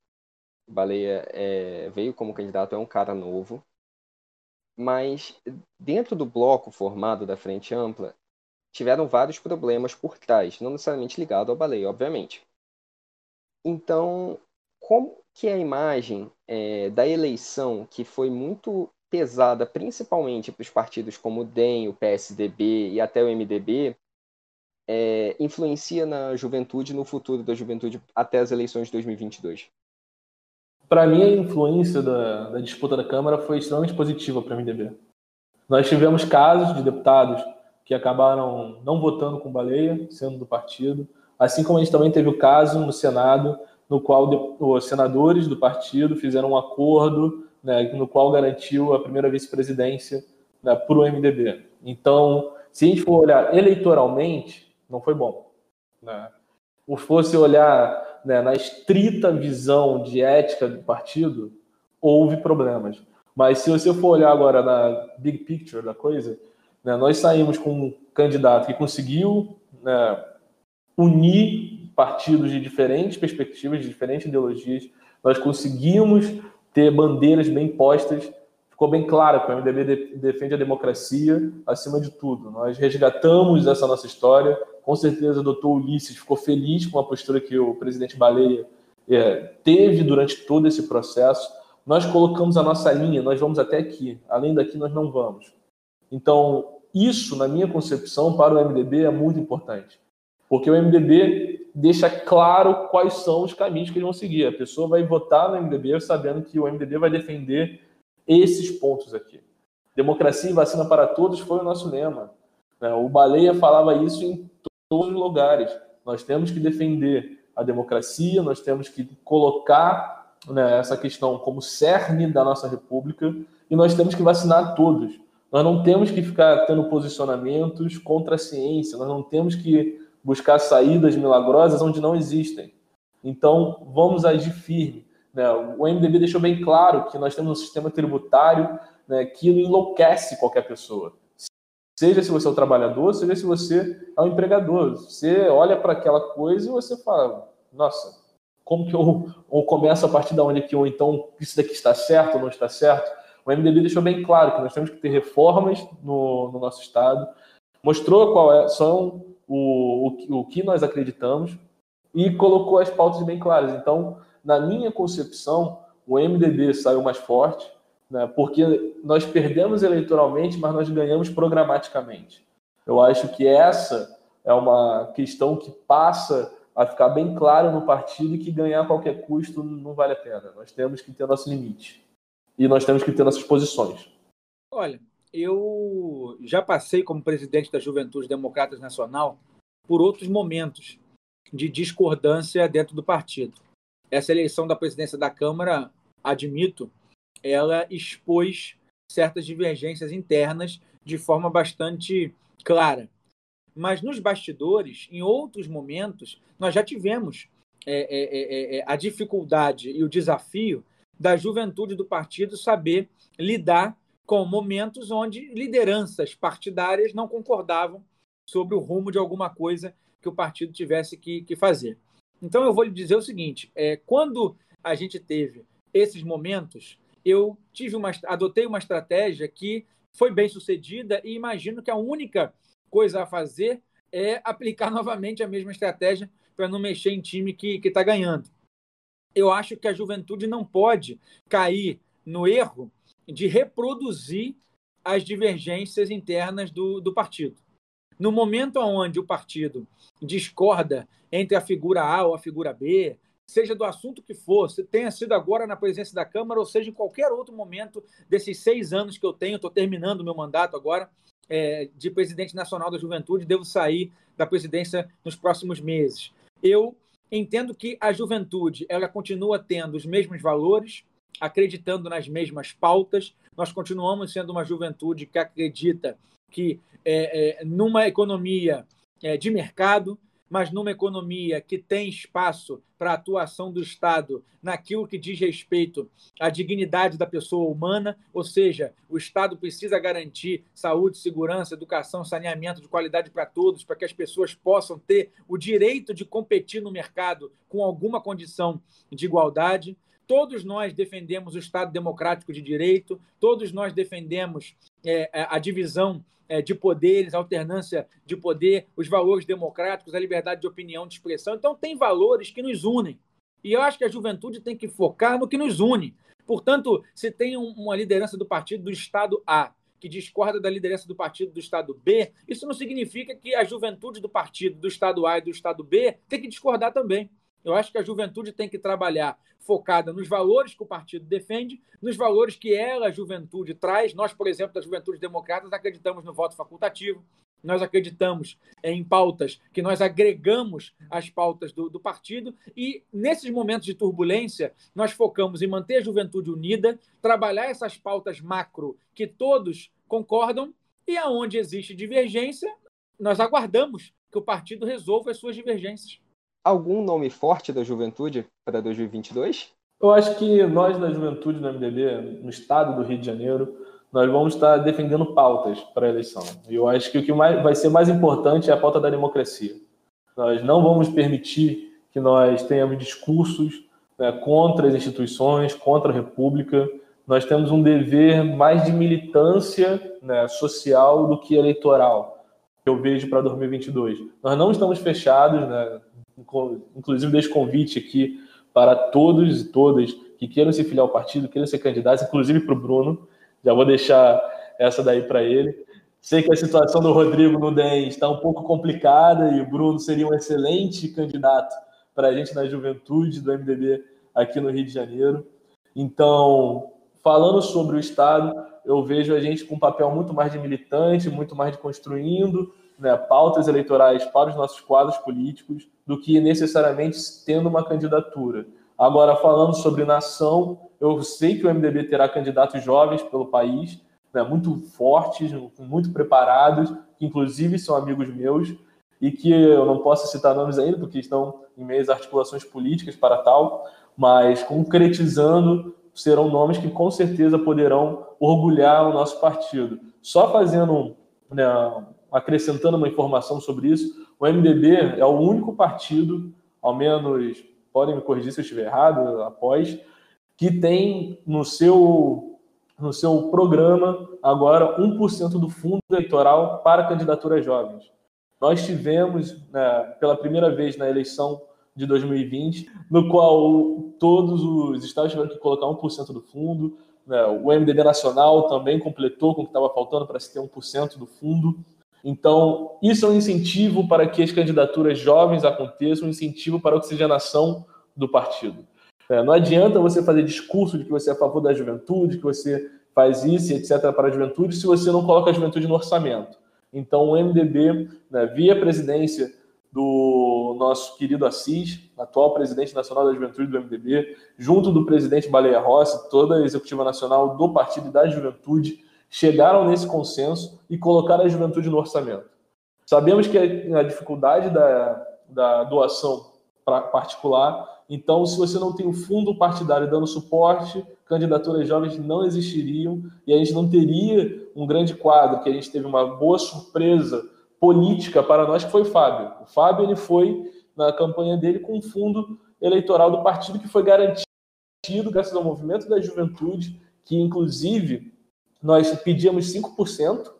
O Baleia é, veio como candidato, é um cara novo mas dentro do bloco formado da Frente Ampla, tiveram vários problemas por trás, não necessariamente ligado ao baleia, obviamente. Então, como que a imagem é, da eleição, que foi muito pesada, principalmente para os partidos como o DEM, o PSDB e até o MDB, é, influencia na juventude, no futuro da juventude até as eleições de 2022? para mim, a influência da, da, disputa da Câmara foi extremamente positiva para o MDB. Nós tivemos casos de deputados que acabaram não votando com baleia, sendo do partido, assim como a gente também teve o caso no Senado, no qual os senadores do partido fizeram um acordo né, no qual garantiu a primeira vice-presidência né, para o MDB. Então, se a gente for olhar eleitoralmente, não foi bom. Né? Ou fosse olhar né, na estrita visão de ética do partido, houve problemas. Mas se você for olhar agora na big picture da coisa, né, nós saímos com um candidato que conseguiu né, unir partidos de diferentes perspectivas, de diferentes ideologias. Nós conseguimos ter bandeiras bem postas. Ficou bem claro que o MDB defende a democracia acima de tudo. Nós resgatamos essa nossa história, com certeza o doutor Ulisses ficou feliz com a postura que o presidente Baleia é, teve durante todo esse processo. Nós colocamos a nossa linha, nós vamos até aqui, além daqui nós não vamos. Então, isso, na minha concepção, para o MDB é muito importante, porque o MDB deixa claro quais são os caminhos que eles vão seguir. A pessoa vai votar no MDB sabendo que o MDB vai defender esses pontos aqui. Democracia e vacina para todos foi o nosso lema. Né? O Baleia falava isso em todos os lugares. Nós temos que defender a democracia, nós temos que colocar né, essa questão como cerne da nossa república e nós temos que vacinar todos. Nós não temos que ficar tendo posicionamentos contra a ciência, nós não temos que buscar saídas milagrosas onde não existem. Então, vamos agir firme. Né? O MDB deixou bem claro que nós temos um sistema tributário né, que enlouquece qualquer pessoa. Seja se você é o trabalhador, seja se você é o empregador. Você olha para aquela coisa e você fala, nossa, como que eu ou começo a partir da onde aqui, ou então isso daqui está certo ou não está certo? O MDB deixou bem claro que nós temos que ter reformas no, no nosso Estado, mostrou qual é, são o, o, o que nós acreditamos e colocou as pautas bem claras. Então, na minha concepção, o MDB saiu mais forte, né, porque nós perdemos eleitoralmente, mas nós ganhamos programaticamente. Eu acho que essa é uma questão que passa a ficar bem claro no partido que ganhar a qualquer custo não vale a pena. Nós temos que ter nosso limite. E nós temos que ter nossas posições. Olha, eu já passei como presidente da Juventude Democratas Nacional por outros momentos de discordância dentro do partido. Essa eleição da presidência da Câmara, admito, ela expôs certas divergências internas de forma bastante clara. Mas nos bastidores, em outros momentos, nós já tivemos é é, é, é, é, a dificuldade e o desafio da juventude do partido saber lidar com momentos onde lideranças partidárias não concordavam sobre o rumo de alguma coisa que o partido tivesse que, que fazer. Então, eu vou lhe dizer o seguinte: é, quando a gente teve esses momentos, eu tive uma, adotei uma estratégia que foi bem sucedida e imagino que a única coisa a fazer é aplicar novamente a mesma estratégia para não mexer em time que está ganhando. Eu acho que a juventude não pode cair no erro de reproduzir as divergências internas do, do partido. No momento onde o partido discorda entre a figura A ou a figura B, seja do assunto que for, se tenha sido agora na presidência da Câmara ou seja em qualquer outro momento desses seis anos que eu tenho, estou terminando meu mandato agora é, de presidente nacional da juventude, devo sair da presidência nos próximos meses. Eu entendo que a juventude ela continua tendo os mesmos valores, acreditando nas mesmas pautas. Nós continuamos sendo uma juventude que acredita que é, é, numa economia é, de mercado, mas numa economia que tem espaço para a atuação do Estado naquilo que diz respeito à dignidade da pessoa humana, ou seja, o Estado precisa garantir saúde, segurança, educação, saneamento de qualidade para todos, para que as pessoas possam ter o direito de competir no mercado com alguma condição de igualdade. Todos nós defendemos o Estado democrático de direito, todos nós defendemos é, a divisão é, de poderes, alternância de poder, os valores democráticos, a liberdade de opinião, de expressão. Então, tem valores que nos unem. E eu acho que a juventude tem que focar no que nos une. Portanto, se tem uma liderança do partido do Estado A que discorda da liderança do partido do Estado B, isso não significa que a juventude do partido do Estado A e do Estado B tem que discordar também. Eu acho que a juventude tem que trabalhar focada nos valores que o partido defende, nos valores que ela, a juventude, traz. Nós, por exemplo, da Juventude Democratas, acreditamos no voto facultativo, nós acreditamos em pautas que nós agregamos às pautas do, do, partido e, nesses momentos de turbulência, nós focamos em manter a juventude unida, trabalhar essas pautas macro que todos concordam e, aonde existe divergência, nós aguardamos que o partido resolva as suas divergências algum nome forte da juventude para 2022? Eu acho que nós da juventude no MDB, no estado do Rio de Janeiro, nós vamos estar defendendo pautas para a eleição. E eu acho que o que mais, vai ser mais importante é a pauta da democracia. Nós não vamos permitir que nós tenhamos discursos né, contra as instituições, contra a República. Nós temos um dever mais de militância né, social do que eleitoral, que eu vejo para 2022. Nós não estamos fechados, né, inclusive deixo convite aqui para todos e todas que queiram se filiar ao partido, queiram ser candidatos, inclusive para o Bruno. Já vou deixar essa daí para ele. Sei que a situação do Rodrigo no DEM está um pouco complicada e o Bruno seria um excelente candidato para a gente na juventude do MDB aqui no Rio de Janeiro. Então, falando sobre o Estado, eu vejo a gente com um papel muito mais de militante, muito mais de construindo né, pautas eleitorais para os nossos quadros políticos do que necessariamente tendo uma candidatura. Agora, falando sobre nação, eu sei que o MDB terá candidatos jovens pelo país, né, muito fortes, muito preparados, que inclusive são amigos meus, e que eu não posso citar nomes ainda, porque estão em meias articulações políticas para tal, mas concretizando, serão nomes que com certeza poderão orgulhar o nosso partido. Só fazendo né, acrescentando uma informação sobre isso, o MDB é o único partido, ao menos, podem me corrigir se eu estiver errado, após, que tem no seu no seu programa agora 1% do fundo eleitoral para candidaturas jovens. Nós tivemos, né, pela primeira vez na eleição de 2020, no qual todos os estados tiveram que colocar 1% do fundo, né, o MDB Nacional também completou com o que estava faltando para se ter 1% do fundo. Então, isso é um incentivo para que as candidaturas jovens aconteçam, um incentivo para a oxigenação do partido. É, não adianta você fazer discurso de que você é a favor da juventude, que você faz isso etc. para a juventude, se você não coloca a juventude no orçamento. Então, o MDB, né, via presidência do nosso querido Assis, atual presidente nacional da juventude do MDB, junto do presidente Baleia Rossi, toda a executiva nacional do Partido da Juventude, chegaram nesse consenso e colocaram a juventude no orçamento. Sabemos que a dificuldade da, da doação particular então, se você não tem um fundo partidário dando suporte, candidaturas jovens não existiriam e a gente não teria um grande quadro, que a gente teve uma boa surpresa política para nós, que foi o Fábio. O Fábio ele foi na campanha dele com um fundo eleitoral do partido que foi garantido graças ao movimento da juventude, que inclusive nós pedíamos 5%,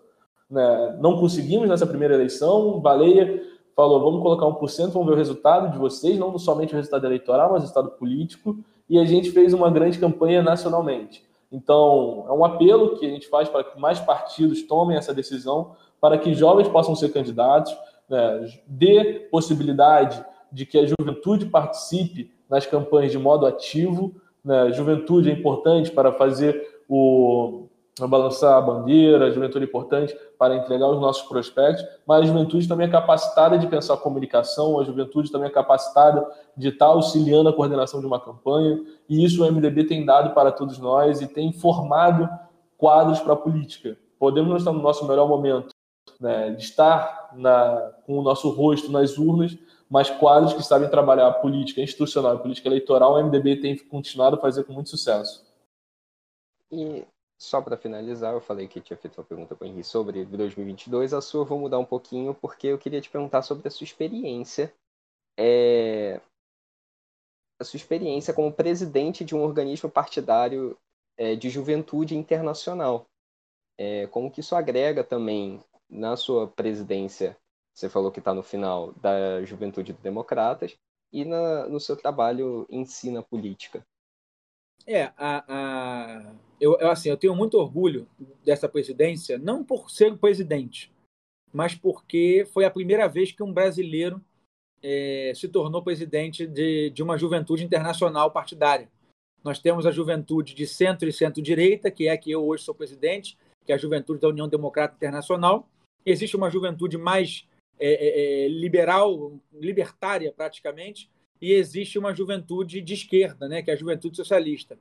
né? não conseguimos nessa primeira eleição, Baleia falou: vamos colocar 1%, vamos ver o resultado de vocês, não somente o resultado eleitoral, mas o resultado político. E a gente fez uma grande campanha nacionalmente. Então, é um apelo que a gente faz para que mais partidos tomem essa decisão, para que jovens possam ser candidatos, né, dê possibilidade de que a juventude participe nas campanhas de modo ativo. Né, juventude é importante para fazer o, balançar a bandeira, a juventude é importante para entregar os nossos prospectos, mas a juventude também é capacitada de pensar comunicação, a juventude também é capacitada de estar auxiliando a coordenação de uma campanha, e isso o MDB tem dado para todos nós e tem formado quadros para a política. Podemos não estar no nosso melhor momento, né, de estar na, com o nosso rosto nas urnas, mas quadros que sabem trabalhar a política institucional e política eleitoral, o MDB tem continuado a fazer com muito sucesso. E só para finalizar, eu falei que tinha feito uma pergunta para o Henrique sobre 2022. A sua eu vou mudar um pouquinho, porque eu queria te perguntar sobre a sua experiência. É... A sua experiência como presidente de um organismo partidário é, de juventude internacional. É, como que isso agrega também na sua presidência, você falou que está no final, da Juventude Democratas, e na, no seu trabalho em si na política? É, a, a, eu, eu, assim, eu tenho muito orgulho dessa presidência, não por ser presidente, mas porque foi a primeira vez que um brasileiro é, se tornou presidente de, de uma juventude internacional partidária. Nós temos a juventude de centro e centro-direita, que é a que eu hoje sou presidente, que é a juventude da União Democrata Internacional. Existe uma juventude mais é, é, é liberal, libertária praticamente, e existe uma juventude de esquerda, né, que é a juventude socialista.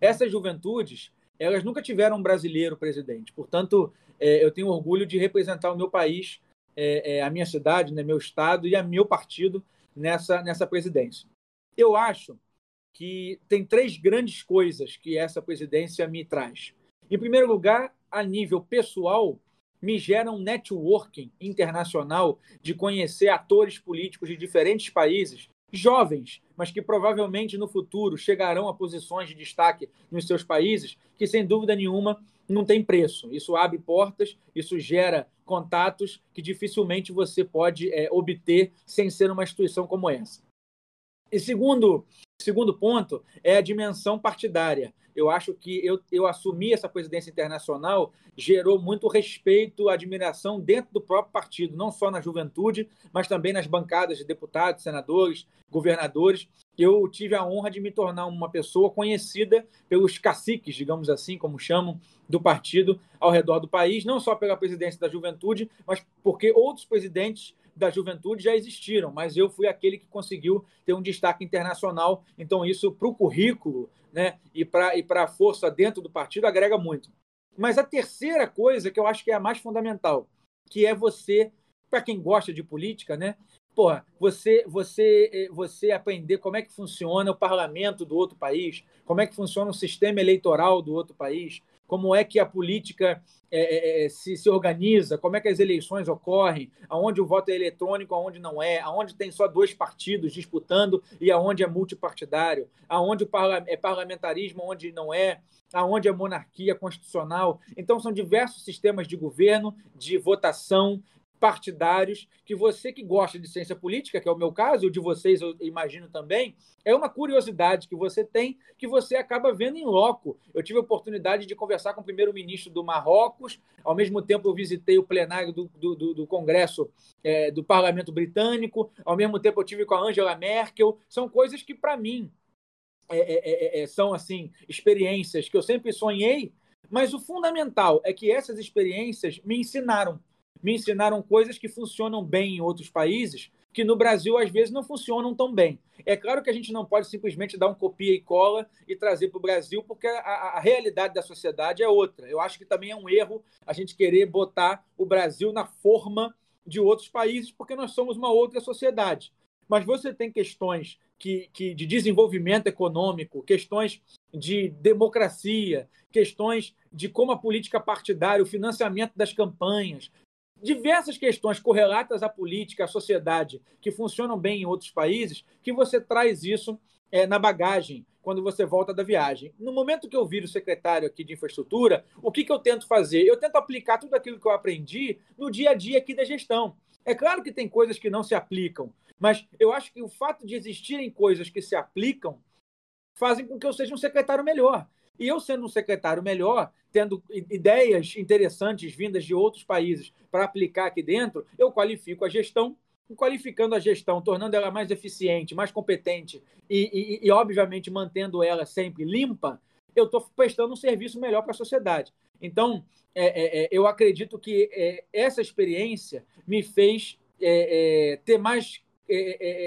Essas juventudes, elas nunca tiveram um brasileiro presidente. Portanto, é, eu tenho orgulho de representar o meu país, é, é, a minha cidade, né, meu estado e a meu partido nessa, nessa presidência. Eu acho que tem três grandes coisas que essa presidência me traz. Em primeiro lugar, a nível pessoal, me gera um networking internacional de conhecer atores políticos de diferentes países jovens, mas que provavelmente no futuro chegarão a posições de destaque nos seus países, que sem dúvida nenhuma não tem preço. Isso abre portas, isso gera contatos que dificilmente você pode é, obter sem ser uma instituição como essa. E segundo, segundo ponto é a dimensão partidária. Eu acho que eu, eu essa presidência internacional gerou muito respeito, admiração dentro do próprio partido, não só na juventude, mas também nas bancadas de deputados, senadores, governadores. Eu tive a honra de me tornar uma pessoa conhecida pelos caciques, digamos assim, como chamam, do partido ao redor do país, não só pela presidência da juventude, mas porque outros presidentes da juventude já existiram, mas eu fui aquele que conseguiu ter um destaque internacional. Então, isso para o currículo né, e para e a força dentro do partido agrega muito. Mas a terceira coisa, que eu acho que é a mais fundamental, que é você, para quem gosta de política, né? Porra, você, você, eh, você aprender como é que funciona o parlamento do outro país, como é que funciona o sistema eleitoral do outro país, como é que a política é, é, é, se, se organiza, como é que as eleições ocorrem, aonde o voto é eletrônico, aonde não é, aonde tem só dois partidos disputando e aonde é multipartidário, aonde é parlamentarismo, onde não é, aonde é monarquia constitucional. Então, são diversos sistemas de governo, de votação, partidários, que você que gosta de ciência política, que é o meu caso, e o de vocês eu imagino também, é uma curiosidade que você tem, que você acaba vendo em loco. Eu tive a oportunidade de conversar com o primeiro-ministro do Marrocos, ao mesmo tempo eu visitei o plenário do, do, do Congresso é, do Parlamento Britânico, ao mesmo tempo eu tive com a Angela Merkel. São coisas que, para mim, é é, é, é, são assim experiências que eu sempre sonhei, mas o fundamental é que essas experiências me ensinaram me ensinaram coisas que funcionam bem em outros países, que no Brasil às vezes não funcionam tão bem. É claro que a gente não pode simplesmente dar um copia e cola e trazer para o Brasil, porque a, a, realidade da sociedade é outra. Eu acho que também é um erro a gente querer botar o Brasil na forma de outros países, porque nós somos uma outra sociedade. Mas você tem questões que, que de desenvolvimento econômico, questões de democracia, questões de como a política partidária, o financiamento das campanhas, diversas questões correlatas à política, à sociedade, que funcionam bem em outros países, que você traz isso é, na bagagem quando você volta da viagem. No momento que eu viro secretário aqui de infraestrutura, o que, que eu tento fazer? Eu tento aplicar tudo aquilo que eu aprendi no dia a dia aqui da gestão. É claro que tem coisas que não se aplicam, mas eu acho que o fato de existirem coisas que se aplicam fazem com que eu seja um secretário melhor. E eu, sendo um secretário melhor, tendo ideias interessantes vindas de outros países para aplicar aqui dentro, eu qualifico a gestão, qualificando a gestão, tornando ela mais eficiente, mais competente e, e, e obviamente, mantendo ela sempre limpa, eu estou prestando um serviço melhor para a sociedade. Então, é, é, é, eu acredito que é, essa experiência me fez é, é, ter mais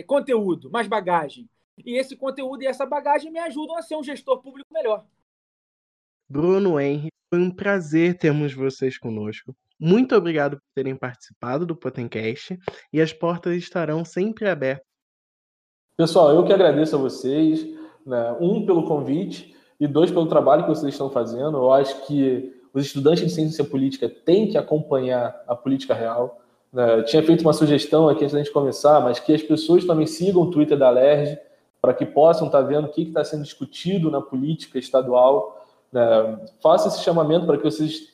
conteúdo, mais bagagem. E esse conteúdo e essa bagagem me ajudam a ser um gestor público melhor. Bruno Henry, foi um prazer termos vocês conosco. Muito obrigado por terem participado do Potencast e as portas estarão sempre abertas. Pessoal, eu que agradeço a vocês, né? um pelo convite e dois pelo trabalho que vocês estão fazendo. Eu acho que os estudantes de ciência política têm que acompanhar a política real. Né? Eu tinha feito uma sugestão aqui antes da gente começar, mas que as pessoas também sigam o Twitter da LERJ para que possam estar vendo o que está sendo discutido na política estadual é, faça esse chamamento para que vocês.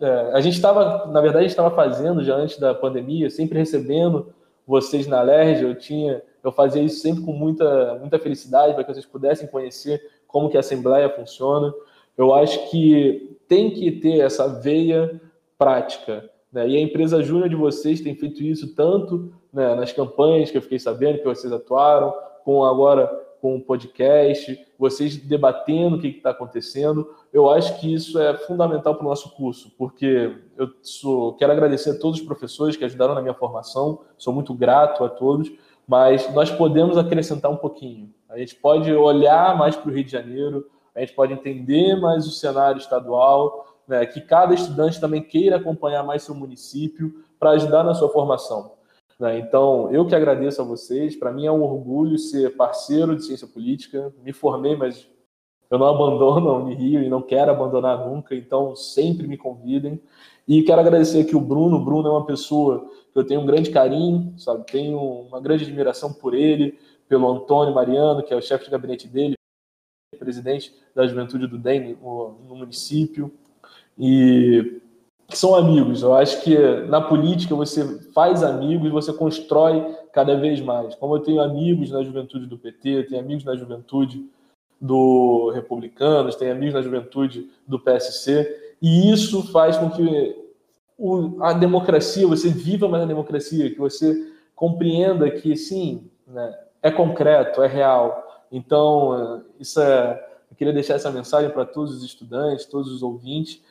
É, a gente estava, na verdade, estava fazendo já antes da pandemia, sempre recebendo vocês na LERJ. Eu tinha, eu fazia isso sempre com muita, muita felicidade para que vocês pudessem conhecer como que a Assembleia funciona. Eu acho que tem que ter essa veia prática. Né? E a empresa júnior de vocês tem feito isso tanto né, nas campanhas que eu fiquei sabendo que vocês atuaram, com agora com o podcast, vocês debatendo o que está acontecendo. Eu acho que isso é fundamental para o nosso curso, porque eu sou, quero agradecer a todos os professores que ajudaram na minha formação, sou muito grato a todos, mas nós podemos acrescentar um pouquinho. A gente pode olhar mais para o Rio de Janeiro, a gente pode entender mais o cenário estadual, né, que cada estudante também queira acompanhar mais seu município para ajudar na sua formação. Né? Então, eu que agradeço a vocês. Para mim é um orgulho ser parceiro de ciência política. Me formei, mas eu não abandono a Unirio e não quero abandonar nunca. Então, sempre me convidem. E quero agradecer aqui o Bruno. O Bruno é uma pessoa que eu tenho um grande carinho, sabe? Tenho uma grande admiração por ele, pelo Antônio Mariano, que é o chefe de gabinete dele, presidente da juventude do DEM no, no município. E são amigos. Eu acho que na política você faz amigos, você constrói cada vez mais. Como eu tenho amigos na juventude do PT, tenho amigos na juventude do Republicanos, tenho amigos na juventude do PSC, e isso faz com que a democracia, você viva mais a democracia, que você compreenda que, sim, né, é concreto, é real. Então, isso é, eu queria deixar essa mensagem para todos os estudantes, todos os ouvintes,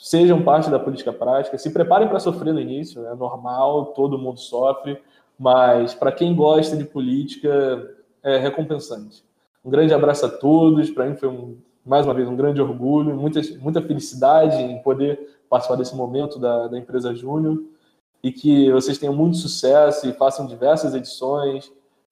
sejam parte da política prática, se preparem para sofrer no início, é normal, todo mundo sofre, mas para quem gosta de política é recompensante. Um grande abraço a todos, para mim foi um, mais uma vez um grande orgulho, muita, muita felicidade em poder participar desse momento da, da empresa Júnior e que vocês tenham muito sucesso e façam diversas edições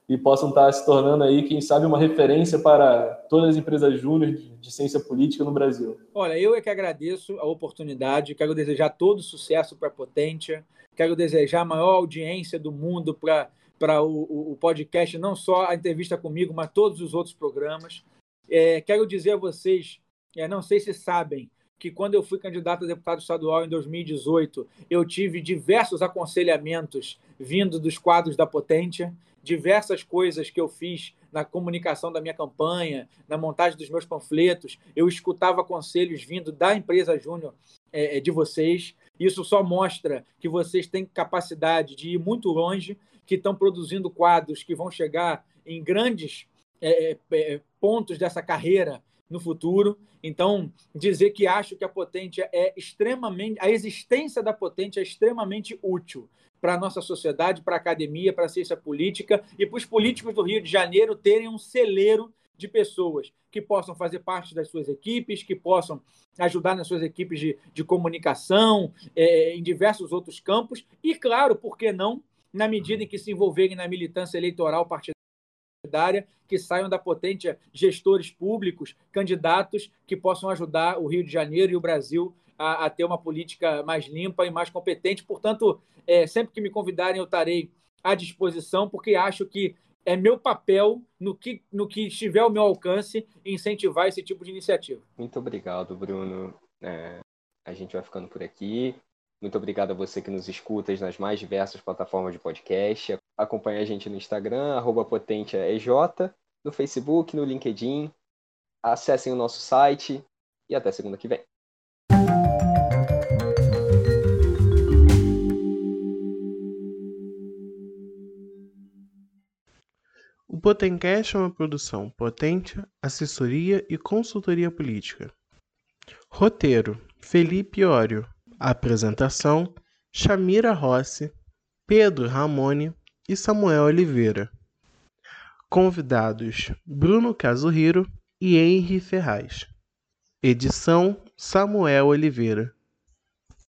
e possam estar se tornando aí, quem sabe, uma referência para todas as empresas júnior de ciência política no Brasil. Olha, eu é que agradeço a oportunidade, quero desejar todo sucesso para a Potentia, quero desejar a maior audiência do mundo para para o, o, podcast, não só a entrevista comigo, mas todos os outros programas. É, quero dizer a vocês, é, não sei se sabem, que quando eu fui candidato a deputado estadual em 2018, eu tive diversos aconselhamentos vindo dos quadros da Potência, diversas coisas que eu fiz na comunicação da minha campanha, na montagem dos meus panfletos, eu escutava conselhos vindo da empresa Júnior é, é de vocês. Isso só mostra que vocês têm capacidade de ir muito longe, que estão produzindo quadros que vão chegar em grandes é, é, é pontos dessa carreira no futuro. Então, dizer que acho que a potência é extremamente. A existência da potência é extremamente útil para a nossa sociedade, para a academia, para a ciência política e para os políticos do Rio de Janeiro terem um celeiro de pessoas que possam fazer parte das suas equipes, que possam ajudar nas suas equipes de, de comunicação, é, em diversos outros campos, e, claro, por que não, na medida em que se envolverem na militância eleitoral partidária que saiam da potência gestores públicos, candidatos que possam ajudar o Rio de Janeiro e o Brasil a, a ter uma política mais limpa e mais competente. Portanto, é, sempre que me convidarem, eu estarei à disposição, porque acho que é meu papel, no que, no que estiver ao meu alcance, incentivar esse tipo de iniciativa. Muito obrigado, Bruno. É, a gente vai ficando por aqui. Muito obrigado a você que nos escuta nas mais diversas plataformas de podcast. Acompanhe a gente no Instagram, potentiaej, no Facebook, no LinkedIn. Acessem o nosso site e até segunda que vem. Potencast é uma produção potente, assessoria e consultoria política. Roteiro: Felipe Ório. Apresentação: Chamira Rossi, Pedro Ramone e Samuel Oliveira. Convidados: Bruno Casuhiro e Henry Ferraz. Edição: Samuel Oliveira.